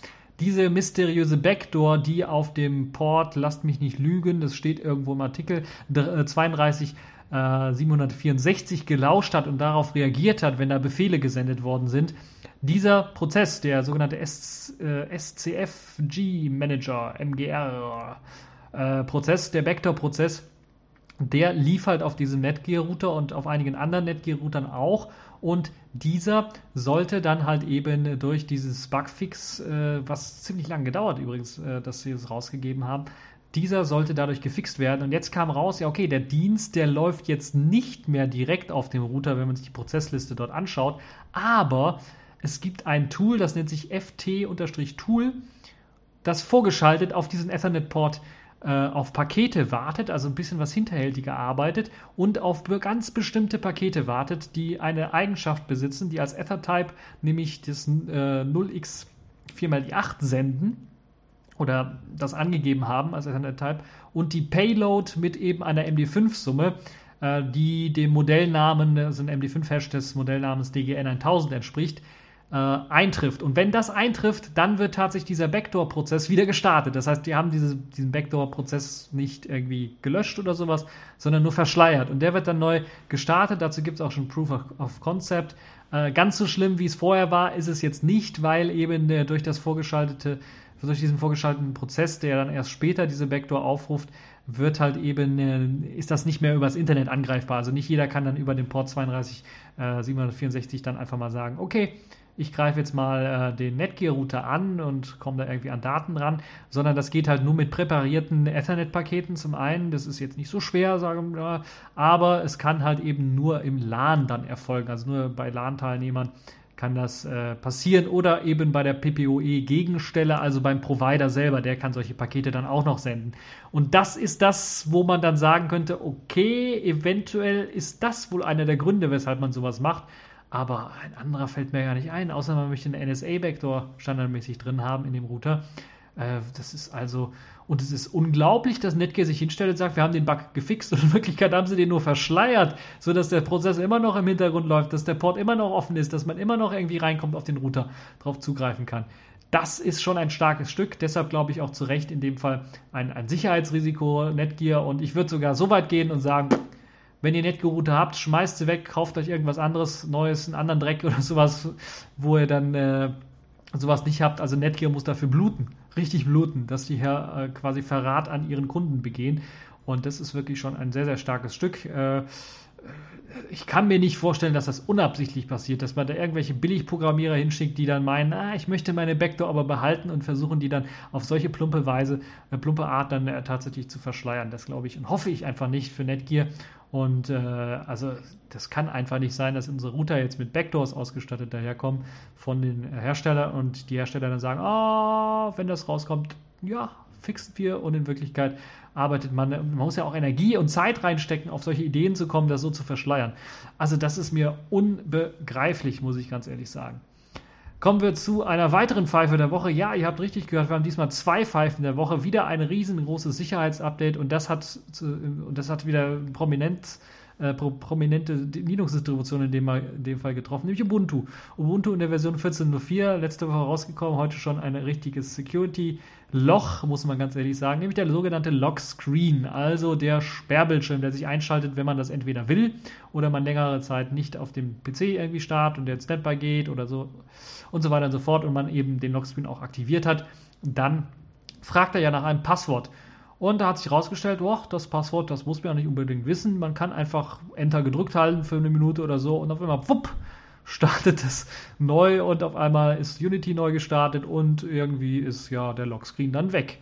diese mysteriöse Backdoor, die auf dem Port, lasst mich nicht lügen, das steht irgendwo im Artikel 32 äh, 764 äh, gelauscht hat und darauf reagiert hat, wenn da Befehle gesendet worden sind. Dieser Prozess, der sogenannte äh, SCFG Manager, MGR äh, Prozess, der Backdoor-Prozess, der lief halt auf diesem Netgear-Router und auf einigen anderen Netgear-Routern auch. Und dieser sollte dann halt eben durch dieses Bugfix, äh, was ziemlich lange gedauert übrigens, äh, dass sie es rausgegeben haben, dieser sollte dadurch gefixt werden. Und jetzt kam raus, ja, okay, der Dienst, der läuft jetzt nicht mehr direkt auf dem Router, wenn man sich die Prozessliste dort anschaut. Aber es gibt ein Tool, das nennt sich ft-tool, das vorgeschaltet auf diesen Ethernet-Port äh, auf Pakete wartet, also ein bisschen was hinterhältiger arbeitet und auf ganz bestimmte Pakete wartet, die eine Eigenschaft besitzen, die als Ethertype nämlich das äh, 0x 4x8 senden oder das angegeben haben als Ethernet-Type und die Payload mit eben einer MD5-Summe, äh, die dem Modellnamen, also ein MD5-Hash des Modellnamens DGN 1000 entspricht, äh, eintrifft. Und wenn das eintrifft, dann wird tatsächlich dieser Backdoor-Prozess wieder gestartet. Das heißt, die haben diese, diesen Backdoor-Prozess nicht irgendwie gelöscht oder sowas, sondern nur verschleiert. Und der wird dann neu gestartet. Dazu gibt es auch schon Proof of Concept. Äh, ganz so schlimm, wie es vorher war, ist es jetzt nicht, weil eben der, durch das vorgeschaltete, durch diesen vorgeschalteten Prozess, der dann erst später diese Backdoor aufruft, wird halt eben, äh, ist das nicht mehr übers Internet angreifbar. Also nicht jeder kann dann über den Port 32 äh, 764 dann einfach mal sagen, okay, ich greife jetzt mal äh, den Netgear-Router an und komme da irgendwie an Daten ran, sondern das geht halt nur mit präparierten Ethernet-Paketen zum einen. Das ist jetzt nicht so schwer, sagen wir, aber es kann halt eben nur im LAN dann erfolgen, also nur bei LAN-Teilnehmern kann das äh, passieren oder eben bei der PPOE-Gegenstelle, also beim Provider selber, der kann solche Pakete dann auch noch senden. Und das ist das, wo man dann sagen könnte, okay, eventuell ist das wohl einer der Gründe, weshalb man sowas macht. Aber ein anderer fällt mir gar nicht ein, außer man möchte einen NSA-Backdoor standardmäßig drin haben in dem Router. Äh, das ist also, und es ist unglaublich, dass Netgear sich hinstellt und sagt, wir haben den Bug gefixt und in Wirklichkeit haben sie den nur verschleiert, sodass der Prozess immer noch im Hintergrund läuft, dass der Port immer noch offen ist, dass man immer noch irgendwie reinkommt auf den Router, drauf zugreifen kann. Das ist schon ein starkes Stück, deshalb glaube ich auch zu Recht in dem Fall ein, ein Sicherheitsrisiko Netgear und ich würde sogar so weit gehen und sagen, wenn ihr Netgear-Router habt, schmeißt sie weg, kauft euch irgendwas anderes, Neues, einen anderen Dreck oder sowas, wo ihr dann äh, sowas nicht habt. Also Netgear muss dafür bluten, richtig bluten, dass die hier äh, quasi Verrat an ihren Kunden begehen. Und das ist wirklich schon ein sehr, sehr starkes Stück. Äh, ich kann mir nicht vorstellen, dass das unabsichtlich passiert, dass man da irgendwelche Billigprogrammierer hinschickt, die dann meinen, ah, ich möchte meine Backdoor aber behalten und versuchen die dann auf solche plumpe Weise, äh, plumpe Art dann äh, tatsächlich zu verschleiern. Das glaube ich und hoffe ich einfach nicht für Netgear. Und äh, also das kann einfach nicht sein, dass unsere Router jetzt mit Backdoors ausgestattet daherkommen von den Herstellern und die Hersteller dann sagen, oh, wenn das rauskommt, ja, fixen wir und in Wirklichkeit arbeitet man. Man muss ja auch Energie und Zeit reinstecken, auf solche Ideen zu kommen, das so zu verschleiern. Also das ist mir unbegreiflich, muss ich ganz ehrlich sagen. Kommen wir zu einer weiteren Pfeife der Woche. Ja, ihr habt richtig gehört, wir haben diesmal zwei Pfeifen der Woche. Wieder ein riesengroßes Sicherheitsupdate und das hat, und das hat wieder prominent äh, prominente Linux-Distribution in dem, in dem Fall getroffen, nämlich Ubuntu. Ubuntu in der Version 14.04, letzte Woche rausgekommen, heute schon ein richtiges Security-Loch, muss man ganz ehrlich sagen, nämlich der sogenannte Lock-Screen, also der Sperrbildschirm, der sich einschaltet, wenn man das entweder will oder man längere Zeit nicht auf dem PC irgendwie startet und der ins Standby geht oder so und so weiter und so fort und man eben den Lock-Screen auch aktiviert hat, dann fragt er ja nach einem Passwort. Und da hat sich herausgestellt, oh, das Passwort, das muss man ja nicht unbedingt wissen. Man kann einfach Enter gedrückt halten für eine Minute oder so und auf einmal, wupp, startet es neu und auf einmal ist Unity neu gestartet und irgendwie ist ja der Lockscreen dann weg.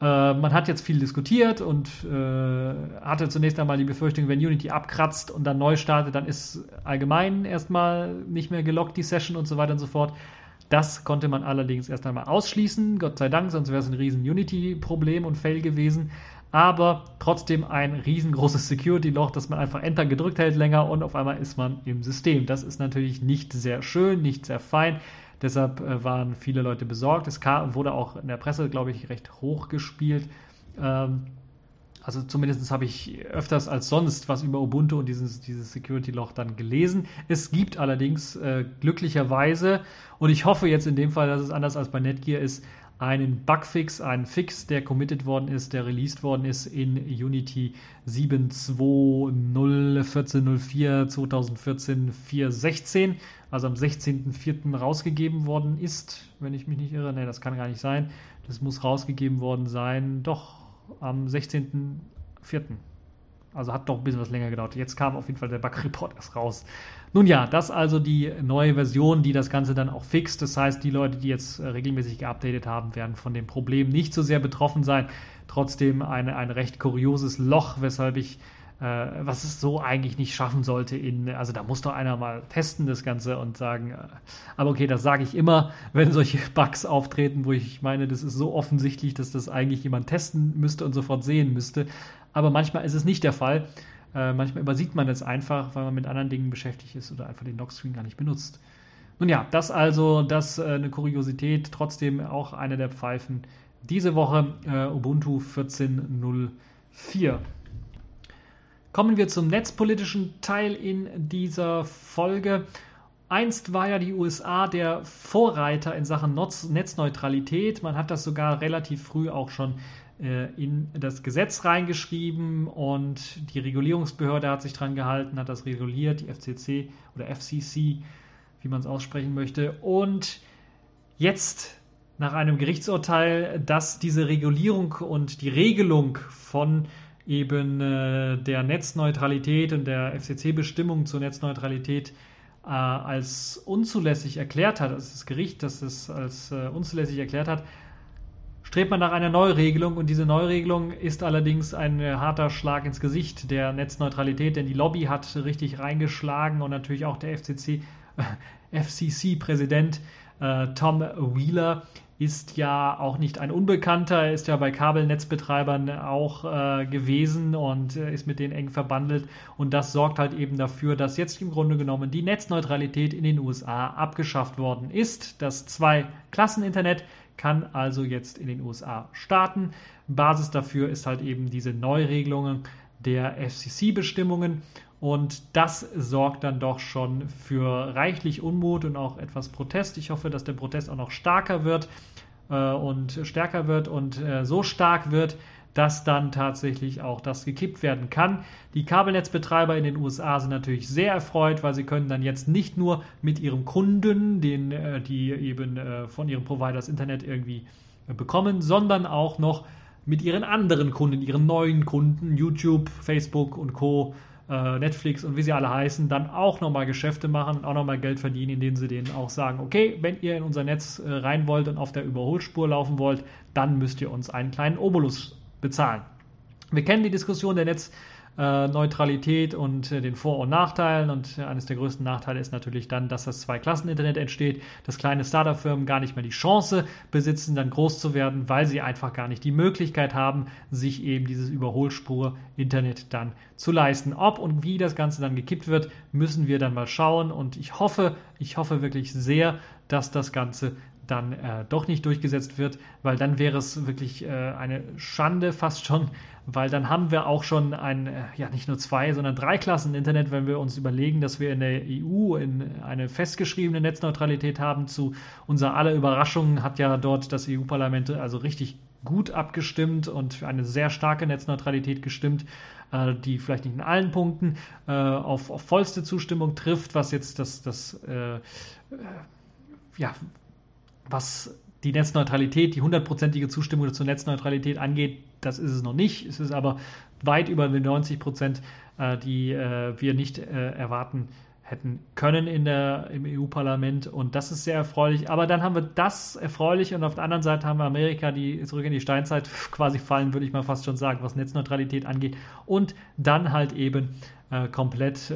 Äh, man hat jetzt viel diskutiert und äh, hatte zunächst einmal die Befürchtung, wenn Unity abkratzt und dann neu startet, dann ist allgemein erstmal nicht mehr gelockt die Session und so weiter und so fort. Das konnte man allerdings erst einmal ausschließen, Gott sei Dank, sonst wäre es ein riesen Unity-Problem und Fail gewesen. Aber trotzdem ein riesengroßes Security-Loch, dass man einfach Enter gedrückt hält länger und auf einmal ist man im System. Das ist natürlich nicht sehr schön, nicht sehr fein. Deshalb äh, waren viele Leute besorgt. Es wurde auch in der Presse, glaube ich, recht hoch gespielt. Ähm, also zumindest habe ich öfters als sonst was über Ubuntu und dieses, dieses Security-Loch dann gelesen. Es gibt allerdings äh, glücklicherweise, und ich hoffe jetzt in dem Fall, dass es anders als bei Netgear ist, einen Bugfix, einen Fix, der committed worden ist, der released worden ist in Unity 7.2.0.14.04 2014 4.16, also am 16.04. rausgegeben worden ist, wenn ich mich nicht irre. Ne, das kann gar nicht sein. Das muss rausgegeben worden sein. Doch, am 16.04. Also hat doch ein bisschen was länger gedauert. Jetzt kam auf jeden Fall der Bug-Report erst raus. Nun ja, das also die neue Version, die das Ganze dann auch fixt. Das heißt, die Leute, die jetzt äh, regelmäßig geupdatet haben, werden von dem Problem nicht so sehr betroffen sein. Trotzdem eine, ein recht kurioses Loch, weshalb ich was es so eigentlich nicht schaffen sollte. In, also da muss doch einer mal testen das Ganze und sagen, äh, aber okay, das sage ich immer, wenn solche Bugs auftreten, wo ich meine, das ist so offensichtlich, dass das eigentlich jemand testen müsste und sofort sehen müsste. Aber manchmal ist es nicht der Fall. Äh, manchmal übersieht man es einfach, weil man mit anderen Dingen beschäftigt ist oder einfach den Lockscreen gar nicht benutzt. Nun ja, das also, das äh, eine Kuriosität, trotzdem auch eine der Pfeifen diese Woche, äh, Ubuntu 14.04. Kommen wir zum netzpolitischen Teil in dieser Folge. Einst war ja die USA der Vorreiter in Sachen Netzneutralität. Man hat das sogar relativ früh auch schon äh, in das Gesetz reingeschrieben und die Regulierungsbehörde hat sich dran gehalten, hat das reguliert, die FCC oder FCC, wie man es aussprechen möchte. Und jetzt nach einem Gerichtsurteil, dass diese Regulierung und die Regelung von eben äh, der Netzneutralität und der FCC-Bestimmung zur Netzneutralität äh, als unzulässig erklärt hat, also das Gericht, das es als äh, unzulässig erklärt hat, strebt man nach einer Neuregelung. Und diese Neuregelung ist allerdings ein harter Schlag ins Gesicht der Netzneutralität, denn die Lobby hat richtig reingeschlagen und natürlich auch der FCC, FCC-Präsident äh, Tom Wheeler ist ja auch nicht ein Unbekannter, er ist ja bei Kabelnetzbetreibern auch äh, gewesen und äh, ist mit denen eng verbandelt. Und das sorgt halt eben dafür, dass jetzt im Grunde genommen die Netzneutralität in den USA abgeschafft worden ist. Das Zwei-Klassen-Internet kann also jetzt in den USA starten. Basis dafür ist halt eben diese Neuregelungen der FCC-Bestimmungen. Und das sorgt dann doch schon für reichlich Unmut und auch etwas Protest. Ich hoffe, dass der Protest auch noch stärker wird äh, und stärker wird und äh, so stark wird, dass dann tatsächlich auch das gekippt werden kann. Die Kabelnetzbetreiber in den USA sind natürlich sehr erfreut, weil sie können dann jetzt nicht nur mit ihrem Kunden, den, äh, die eben äh, von ihrem Provider das Internet irgendwie äh, bekommen, sondern auch noch mit ihren anderen Kunden, ihren neuen Kunden, YouTube, Facebook und Co äh, Netflix und wie sie alle heißen, dann auch nochmal Geschäfte machen und auch nochmal Geld verdienen, indem sie denen auch sagen, okay, wenn ihr in unser Netz äh, rein wollt und auf der Überholspur laufen wollt, dann müsst ihr uns einen kleinen Obolus bezahlen. Wir kennen die Diskussion der Netz äh, Neutralität und äh, den Vor- und Nachteilen. Und äh, eines der größten Nachteile ist natürlich dann, dass das Zwei-Klassen-Internet entsteht, dass kleine Startup-Firmen gar nicht mehr die Chance besitzen, dann groß zu werden, weil sie einfach gar nicht die Möglichkeit haben, sich eben dieses Überholspur-Internet dann zu leisten. Ob und wie das Ganze dann gekippt wird, müssen wir dann mal schauen. Und ich hoffe, ich hoffe wirklich sehr, dass das Ganze dann äh, doch nicht durchgesetzt wird, weil dann wäre es wirklich äh, eine Schande fast schon, weil dann haben wir auch schon ein, äh, ja nicht nur zwei, sondern drei Klassen Internet, wenn wir uns überlegen, dass wir in der EU in eine festgeschriebene Netzneutralität haben. Zu unserer aller Überraschung hat ja dort das EU-Parlament also richtig gut abgestimmt und für eine sehr starke Netzneutralität gestimmt, äh, die vielleicht nicht in allen Punkten äh, auf, auf, vollste Zustimmung trifft, was jetzt das, das äh, äh ja, was die Netzneutralität, die hundertprozentige Zustimmung zur Netzneutralität angeht, das ist es noch nicht. Es ist aber weit über die 90 Prozent, äh, die äh, wir nicht äh, erwarten hätten können in der, im EU-Parlament und das ist sehr erfreulich. Aber dann haben wir das erfreulich und auf der anderen Seite haben wir Amerika, die zurück in die Steinzeit quasi fallen, würde ich mal fast schon sagen, was Netzneutralität angeht und dann halt eben komplett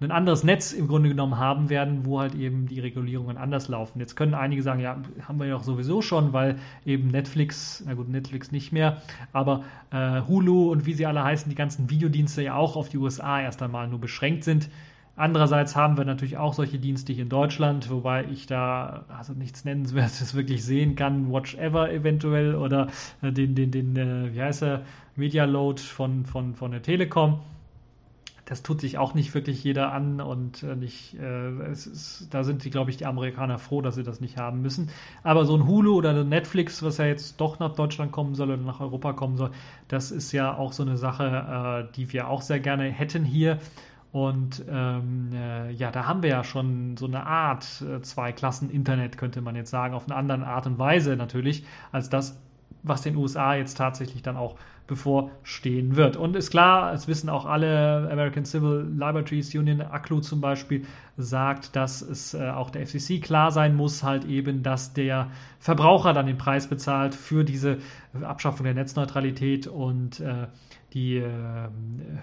ein anderes Netz im Grunde genommen haben werden, wo halt eben die Regulierungen anders laufen. Jetzt können einige sagen, ja, haben wir ja auch sowieso schon, weil eben Netflix, na gut, Netflix nicht mehr, aber äh, Hulu und wie sie alle heißen, die ganzen Videodienste ja auch auf die USA erst einmal nur beschränkt sind. Andererseits haben wir natürlich auch solche Dienste hier in Deutschland, wobei ich da also nichts Nennenswertes wirklich sehen kann. Watch Ever eventuell oder äh, den, den, den, äh, wie heißt er, Media Load von, von, von der Telekom das tut sich auch nicht wirklich jeder an und äh, nicht, äh, ist, da sind die, glaube ich, die Amerikaner froh, dass sie das nicht haben müssen. Aber so ein Hulu oder ein Netflix, was ja jetzt doch nach Deutschland kommen soll oder nach Europa kommen soll, das ist ja auch so eine Sache, äh, die wir auch sehr gerne hätten hier. Und ähm, äh, ja, da haben wir ja schon so eine Art äh, Zwei-Klassen-Internet, könnte man jetzt sagen, auf eine andere Art und Weise natürlich, als das, was den USA jetzt tatsächlich dann auch bevorstehen wird. Und ist klar, es wissen auch alle, American Civil Liberties Union, ACLU zum Beispiel, sagt, dass es äh, auch der FCC klar sein muss, halt eben, dass der Verbraucher dann den Preis bezahlt für diese Abschaffung der Netzneutralität und äh, die äh,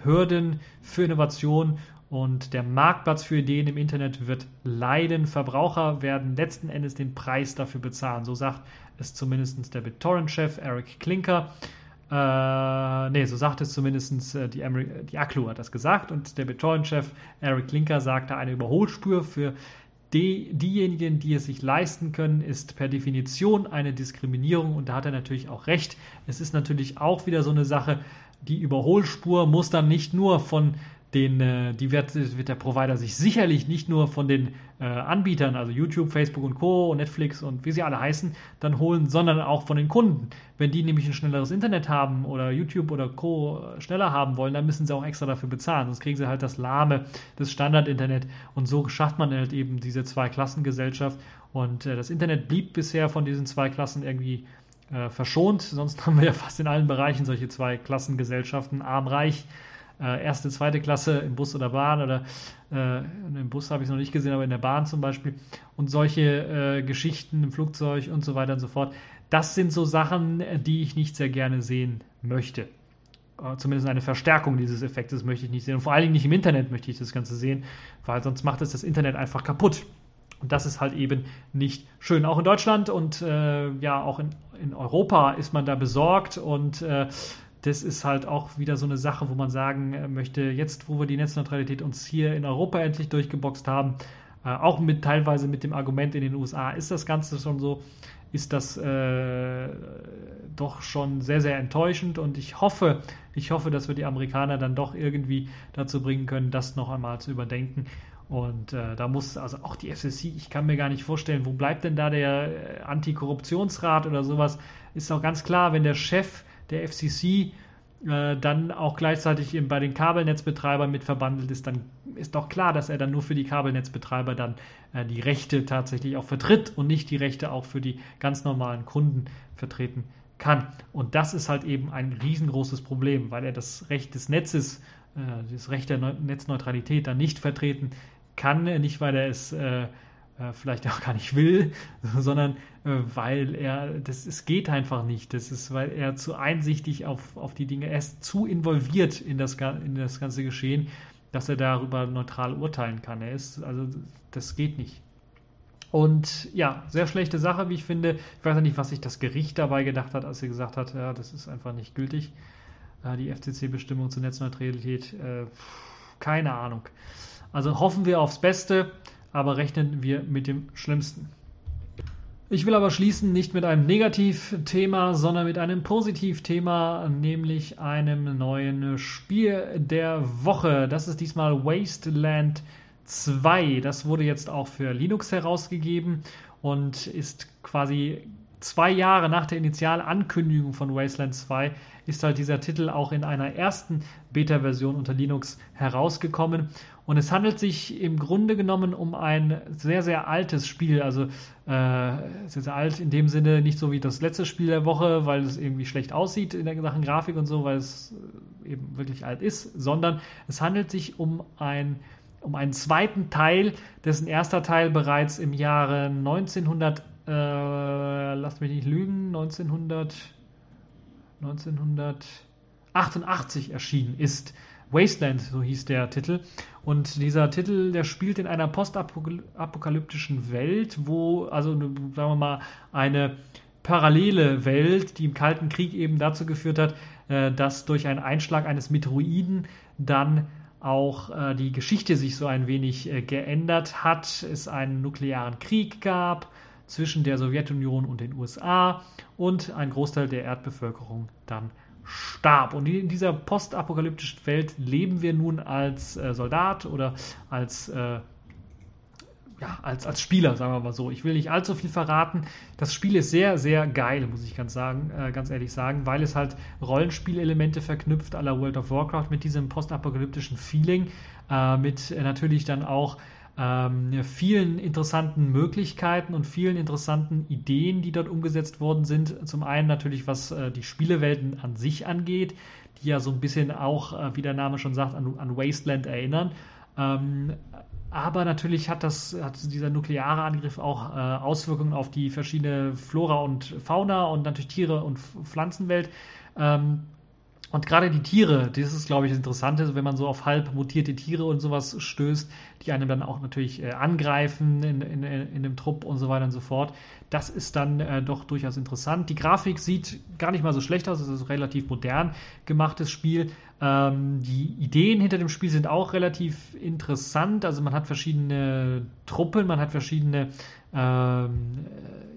Hürden für Innovation und der Marktplatz für Ideen im Internet wird leiden. Verbraucher werden letzten Endes den Preis dafür bezahlen. So sagt es zumindest der BitTorrent-Chef Eric Klinker. Äh, nee, so sagt es zumindest äh, die, Ameri die ACLU hat das gesagt und der BitTorrent-Chef Eric Klinker sagte, eine Überholspur für die, diejenigen, die es sich leisten können, ist per Definition eine Diskriminierung und da hat er natürlich auch recht. Es ist natürlich auch wieder so eine Sache, die Überholspur muss dann nicht nur von den, äh, die wird, wird der Provider sich sicherlich nicht nur von den äh, Anbietern, also YouTube, Facebook und Co., Netflix und wie sie alle heißen, dann holen, sondern auch von den Kunden. Wenn die nämlich ein schnelleres Internet haben oder YouTube oder Co. schneller haben wollen, dann müssen sie auch extra dafür bezahlen. Sonst kriegen sie halt das lahme, das Standard-Internet. Und so schafft man halt eben diese Zwei-Klassen-Gesellschaft. Und äh, das Internet blieb bisher von diesen zwei Klassen irgendwie äh, verschont. Sonst haben wir ja fast in allen Bereichen solche zwei Klassengesellschaften, arm-reich. Äh, erste, zweite Klasse im Bus oder Bahn oder äh, im Bus habe ich es noch nicht gesehen, aber in der Bahn zum Beispiel und solche äh, Geschichten im Flugzeug und so weiter und so fort. Das sind so Sachen, die ich nicht sehr gerne sehen möchte. Äh, zumindest eine Verstärkung dieses Effektes möchte ich nicht sehen. Und vor allen Dingen nicht im Internet möchte ich das Ganze sehen, weil sonst macht es das Internet einfach kaputt. Und das ist halt eben nicht schön. Auch in Deutschland und äh, ja, auch in, in Europa ist man da besorgt und äh, das ist halt auch wieder so eine Sache, wo man sagen äh, möchte, jetzt, wo wir die Netzneutralität uns hier in Europa endlich durchgeboxt haben, äh, auch mit teilweise mit dem Argument in den USA, ist das Ganze schon so, ist das äh, doch schon sehr, sehr enttäuschend und ich hoffe, ich hoffe, dass wir die Amerikaner dann doch irgendwie dazu bringen können, das noch einmal zu überdenken. Und äh, da muss also auch die FCC, ich kann mir gar nicht vorstellen, wo bleibt denn da der äh, Antikorruptionsrat oder sowas? Ist doch ganz klar, wenn der Chef der FCC äh, dann auch gleichzeitig bei den Kabelnetzbetreibern mit verbandelt ist, dann ist doch klar, dass er dann nur für die Kabelnetzbetreiber dann äh, die Rechte tatsächlich auch vertritt und nicht die Rechte auch für die ganz normalen Kunden vertreten kann. Und das ist halt eben ein riesengroßes Problem, weil er das Recht des Netzes, äh, das Recht der Netzneutralität dann nicht vertreten kann, nicht weil er es äh, vielleicht auch gar nicht will, sondern äh, weil er, das es geht einfach nicht. Das ist, weil er zu einsichtig auf, auf die Dinge, er ist zu involviert in das, in das ganze Geschehen, dass er darüber neutral urteilen kann. Er ist, also das geht nicht. Und ja, sehr schlechte Sache, wie ich finde. Ich weiß nicht, was sich das Gericht dabei gedacht hat, als er gesagt hat, ja, das ist einfach nicht gültig. Äh, die FCC-Bestimmung zur Netzneutralität, äh, keine Ahnung. Also hoffen wir aufs Beste aber rechnen wir mit dem Schlimmsten. Ich will aber schließen nicht mit einem Negativthema, sondern mit einem Positivthema, nämlich einem neuen Spiel der Woche. Das ist diesmal Wasteland 2. Das wurde jetzt auch für Linux herausgegeben und ist quasi zwei Jahre nach der Initialankündigung von Wasteland 2 ist halt dieser Titel auch in einer ersten Beta-Version unter Linux herausgekommen. Und es handelt sich im Grunde genommen um ein sehr, sehr altes Spiel. Also äh, ist alt in dem Sinne nicht so wie das letzte Spiel der Woche, weil es irgendwie schlecht aussieht in der Sachen Grafik und so, weil es äh, eben wirklich alt ist, sondern es handelt sich um ein um einen zweiten Teil, dessen erster Teil bereits im Jahre 1900, äh, lasst mich nicht lügen, 1900 1988 erschienen ist. Wasteland, so hieß der Titel. Und dieser Titel, der spielt in einer postapokalyptischen Welt, wo, also sagen wir mal, eine parallele Welt, die im Kalten Krieg eben dazu geführt hat, äh, dass durch einen Einschlag eines Meteoroiden dann auch äh, die Geschichte sich so ein wenig äh, geändert hat, es einen nuklearen Krieg gab zwischen der Sowjetunion und den USA und ein Großteil der Erdbevölkerung dann starb. Und in dieser postapokalyptischen Welt leben wir nun als äh, Soldat oder als, äh, ja, als, als Spieler, sagen wir mal so. Ich will nicht allzu viel verraten. Das Spiel ist sehr, sehr geil, muss ich ganz, sagen, äh, ganz ehrlich sagen, weil es halt Rollenspielelemente verknüpft aller World of Warcraft mit diesem postapokalyptischen Feeling, äh, mit natürlich dann auch ähm, vielen interessanten Möglichkeiten und vielen interessanten Ideen, die dort umgesetzt worden sind. Zum einen natürlich, was äh, die Spielewelten an sich angeht, die ja so ein bisschen auch, äh, wie der Name schon sagt, an, an Wasteland erinnern. Ähm, aber natürlich hat, das, hat dieser nukleare Angriff auch äh, Auswirkungen auf die verschiedene Flora und Fauna und natürlich Tiere und Pflanzenwelt. Ähm, und gerade die Tiere, das ist, glaube ich, das Interessante, wenn man so auf halb mutierte Tiere und sowas stößt, die einem dann auch natürlich äh, angreifen in, in, in dem Trupp und so weiter und so fort. Das ist dann äh, doch durchaus interessant. Die Grafik sieht gar nicht mal so schlecht aus, es ist ein relativ modern gemachtes Spiel. Ähm, die Ideen hinter dem Spiel sind auch relativ interessant. Also man hat verschiedene Truppen, man hat verschiedene, ähm,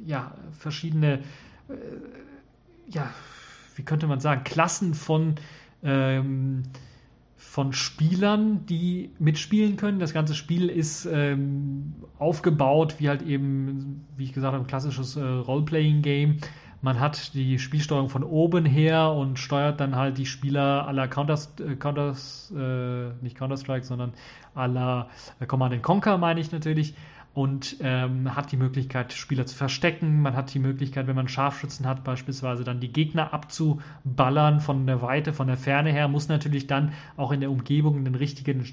äh, ja, verschiedene, äh, ja, wie könnte man sagen, Klassen von, ähm, von Spielern, die mitspielen können. Das ganze Spiel ist ähm, aufgebaut, wie halt eben, wie ich gesagt habe, ein klassisches äh, Role-Playing-Game. Man hat die Spielsteuerung von oben her und steuert dann halt die Spieler aller Counters, äh, Counters äh, nicht Counter-Strike, sondern aller äh, Command Conquer, meine ich natürlich. Und ähm, hat die Möglichkeit, Spieler zu verstecken. Man hat die Möglichkeit, wenn man Scharfschützen hat, beispielsweise dann die Gegner abzuballern von der Weite, von der Ferne her, muss natürlich dann auch in der Umgebung den richtigen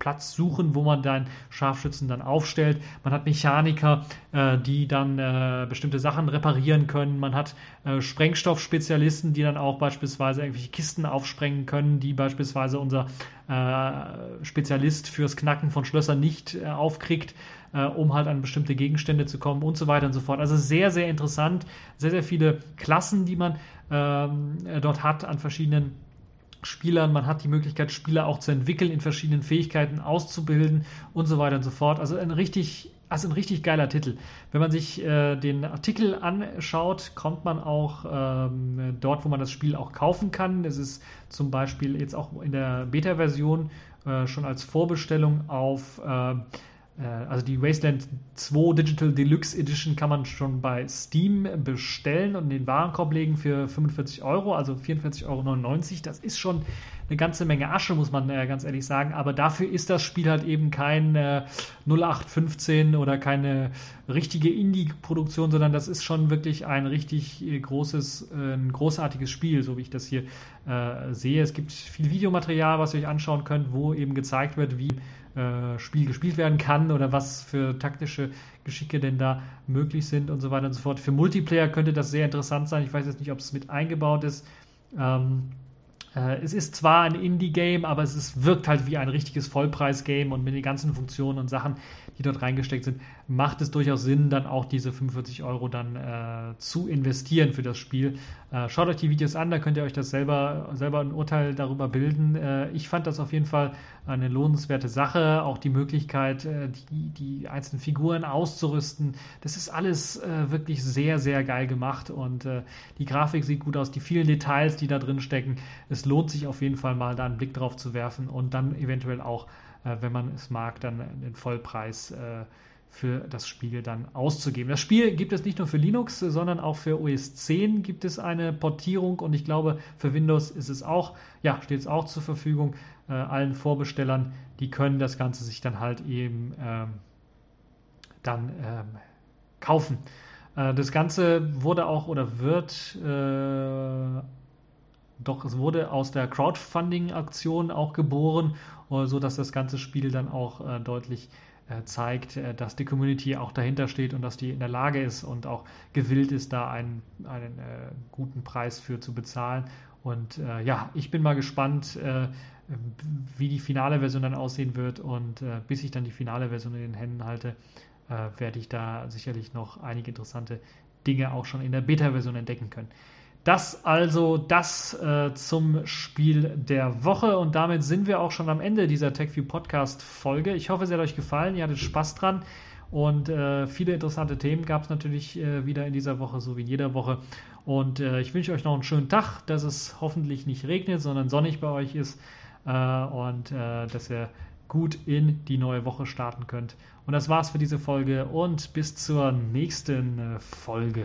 Platz suchen, wo man dann Scharfschützen dann aufstellt. Man hat Mechaniker, äh, die dann äh, bestimmte Sachen reparieren können. Man hat äh, Sprengstoffspezialisten, die dann auch beispielsweise irgendwelche Kisten aufsprengen können, die beispielsweise unser äh, Spezialist fürs Knacken von Schlössern nicht äh, aufkriegt, äh, um halt an bestimmte Gegenstände zu kommen und so weiter und so fort. Also sehr, sehr interessant. Sehr, sehr viele Klassen, die man ähm, dort hat an verschiedenen Spielern, man hat die Möglichkeit, Spieler auch zu entwickeln, in verschiedenen Fähigkeiten auszubilden und so weiter und so fort. Also ein richtig, also ein richtig geiler Titel. Wenn man sich äh, den Artikel anschaut, kommt man auch ähm, dort, wo man das Spiel auch kaufen kann. Es ist zum Beispiel jetzt auch in der Beta-Version äh, schon als Vorbestellung auf äh, also die Wasteland 2 Digital Deluxe Edition kann man schon bei Steam bestellen und in den Warenkorb legen für 45 Euro, also 44,99 Euro. Das ist schon eine ganze Menge Asche, muss man äh, ganz ehrlich sagen. Aber dafür ist das Spiel halt eben kein äh, 0815 oder keine richtige Indie-Produktion, sondern das ist schon wirklich ein richtig äh, großes, äh, ein großartiges Spiel, so wie ich das hier äh, sehe. Es gibt viel Videomaterial, was ihr euch anschauen könnt, wo eben gezeigt wird, wie äh, Spiel gespielt werden kann oder was für taktische Geschicke denn da möglich sind und so weiter und so fort. Für Multiplayer könnte das sehr interessant sein. Ich weiß jetzt nicht, ob es mit eingebaut ist. Ähm, äh, es ist zwar ein Indie-Game, aber es ist, wirkt halt wie ein richtiges Vollpreis-Game und mit den ganzen Funktionen und Sachen, die dort reingesteckt sind, macht es durchaus Sinn, dann auch diese 45 Euro dann äh, zu investieren für das Spiel. Äh, schaut euch die Videos an, da könnt ihr euch das selber, selber ein Urteil darüber bilden. Äh, ich fand das auf jeden Fall eine lohnenswerte Sache. Auch die Möglichkeit, äh, die, die einzelnen Figuren auszurüsten. Das ist alles äh, wirklich sehr, sehr geil gemacht und die Grafik sieht gut aus. Die vielen Details, die da drin stecken. Es lohnt sich auf jeden Fall mal da einen Blick drauf zu werfen und dann eventuell auch äh, wenn man es mag, dann den Vollpreis äh, für das Spiel dann auszugeben. Das Spiel gibt es nicht nur für Linux, sondern auch für OS 10 gibt es eine Portierung und ich glaube, für Windows ist es auch, ja, steht es auch zur Verfügung. Äh, allen Vorbestellern, die können das Ganze sich dann halt eben ähm, dann ähm, kaufen. Äh, das Ganze wurde auch oder wird äh, doch es wurde aus der Crowdfunding-Aktion auch geboren, äh, so dass das ganze Spiel dann auch äh, deutlich zeigt, äh, dass die Community auch dahinter steht und dass die in der Lage ist und auch gewillt ist, da einen, einen äh, guten Preis für zu bezahlen. Und äh, ja, ich bin mal gespannt, wie die finale Version dann aussehen wird. Und bis ich dann die finale Version in den Händen halte, werde ich da sicherlich noch einige interessante Dinge auch schon in der Beta-Version entdecken können. Das also das äh, zum Spiel der Woche und damit sind wir auch schon am Ende dieser TechView Podcast Folge. Ich hoffe, es hat euch gefallen, ihr hattet Spaß dran und äh, viele interessante Themen gab es natürlich äh, wieder in dieser Woche, so wie in jeder Woche. Und äh, ich wünsche euch noch einen schönen Tag, dass es hoffentlich nicht regnet, sondern sonnig bei euch ist äh, und äh, dass ihr gut in die neue Woche starten könnt. Und das war's für diese Folge und bis zur nächsten Folge.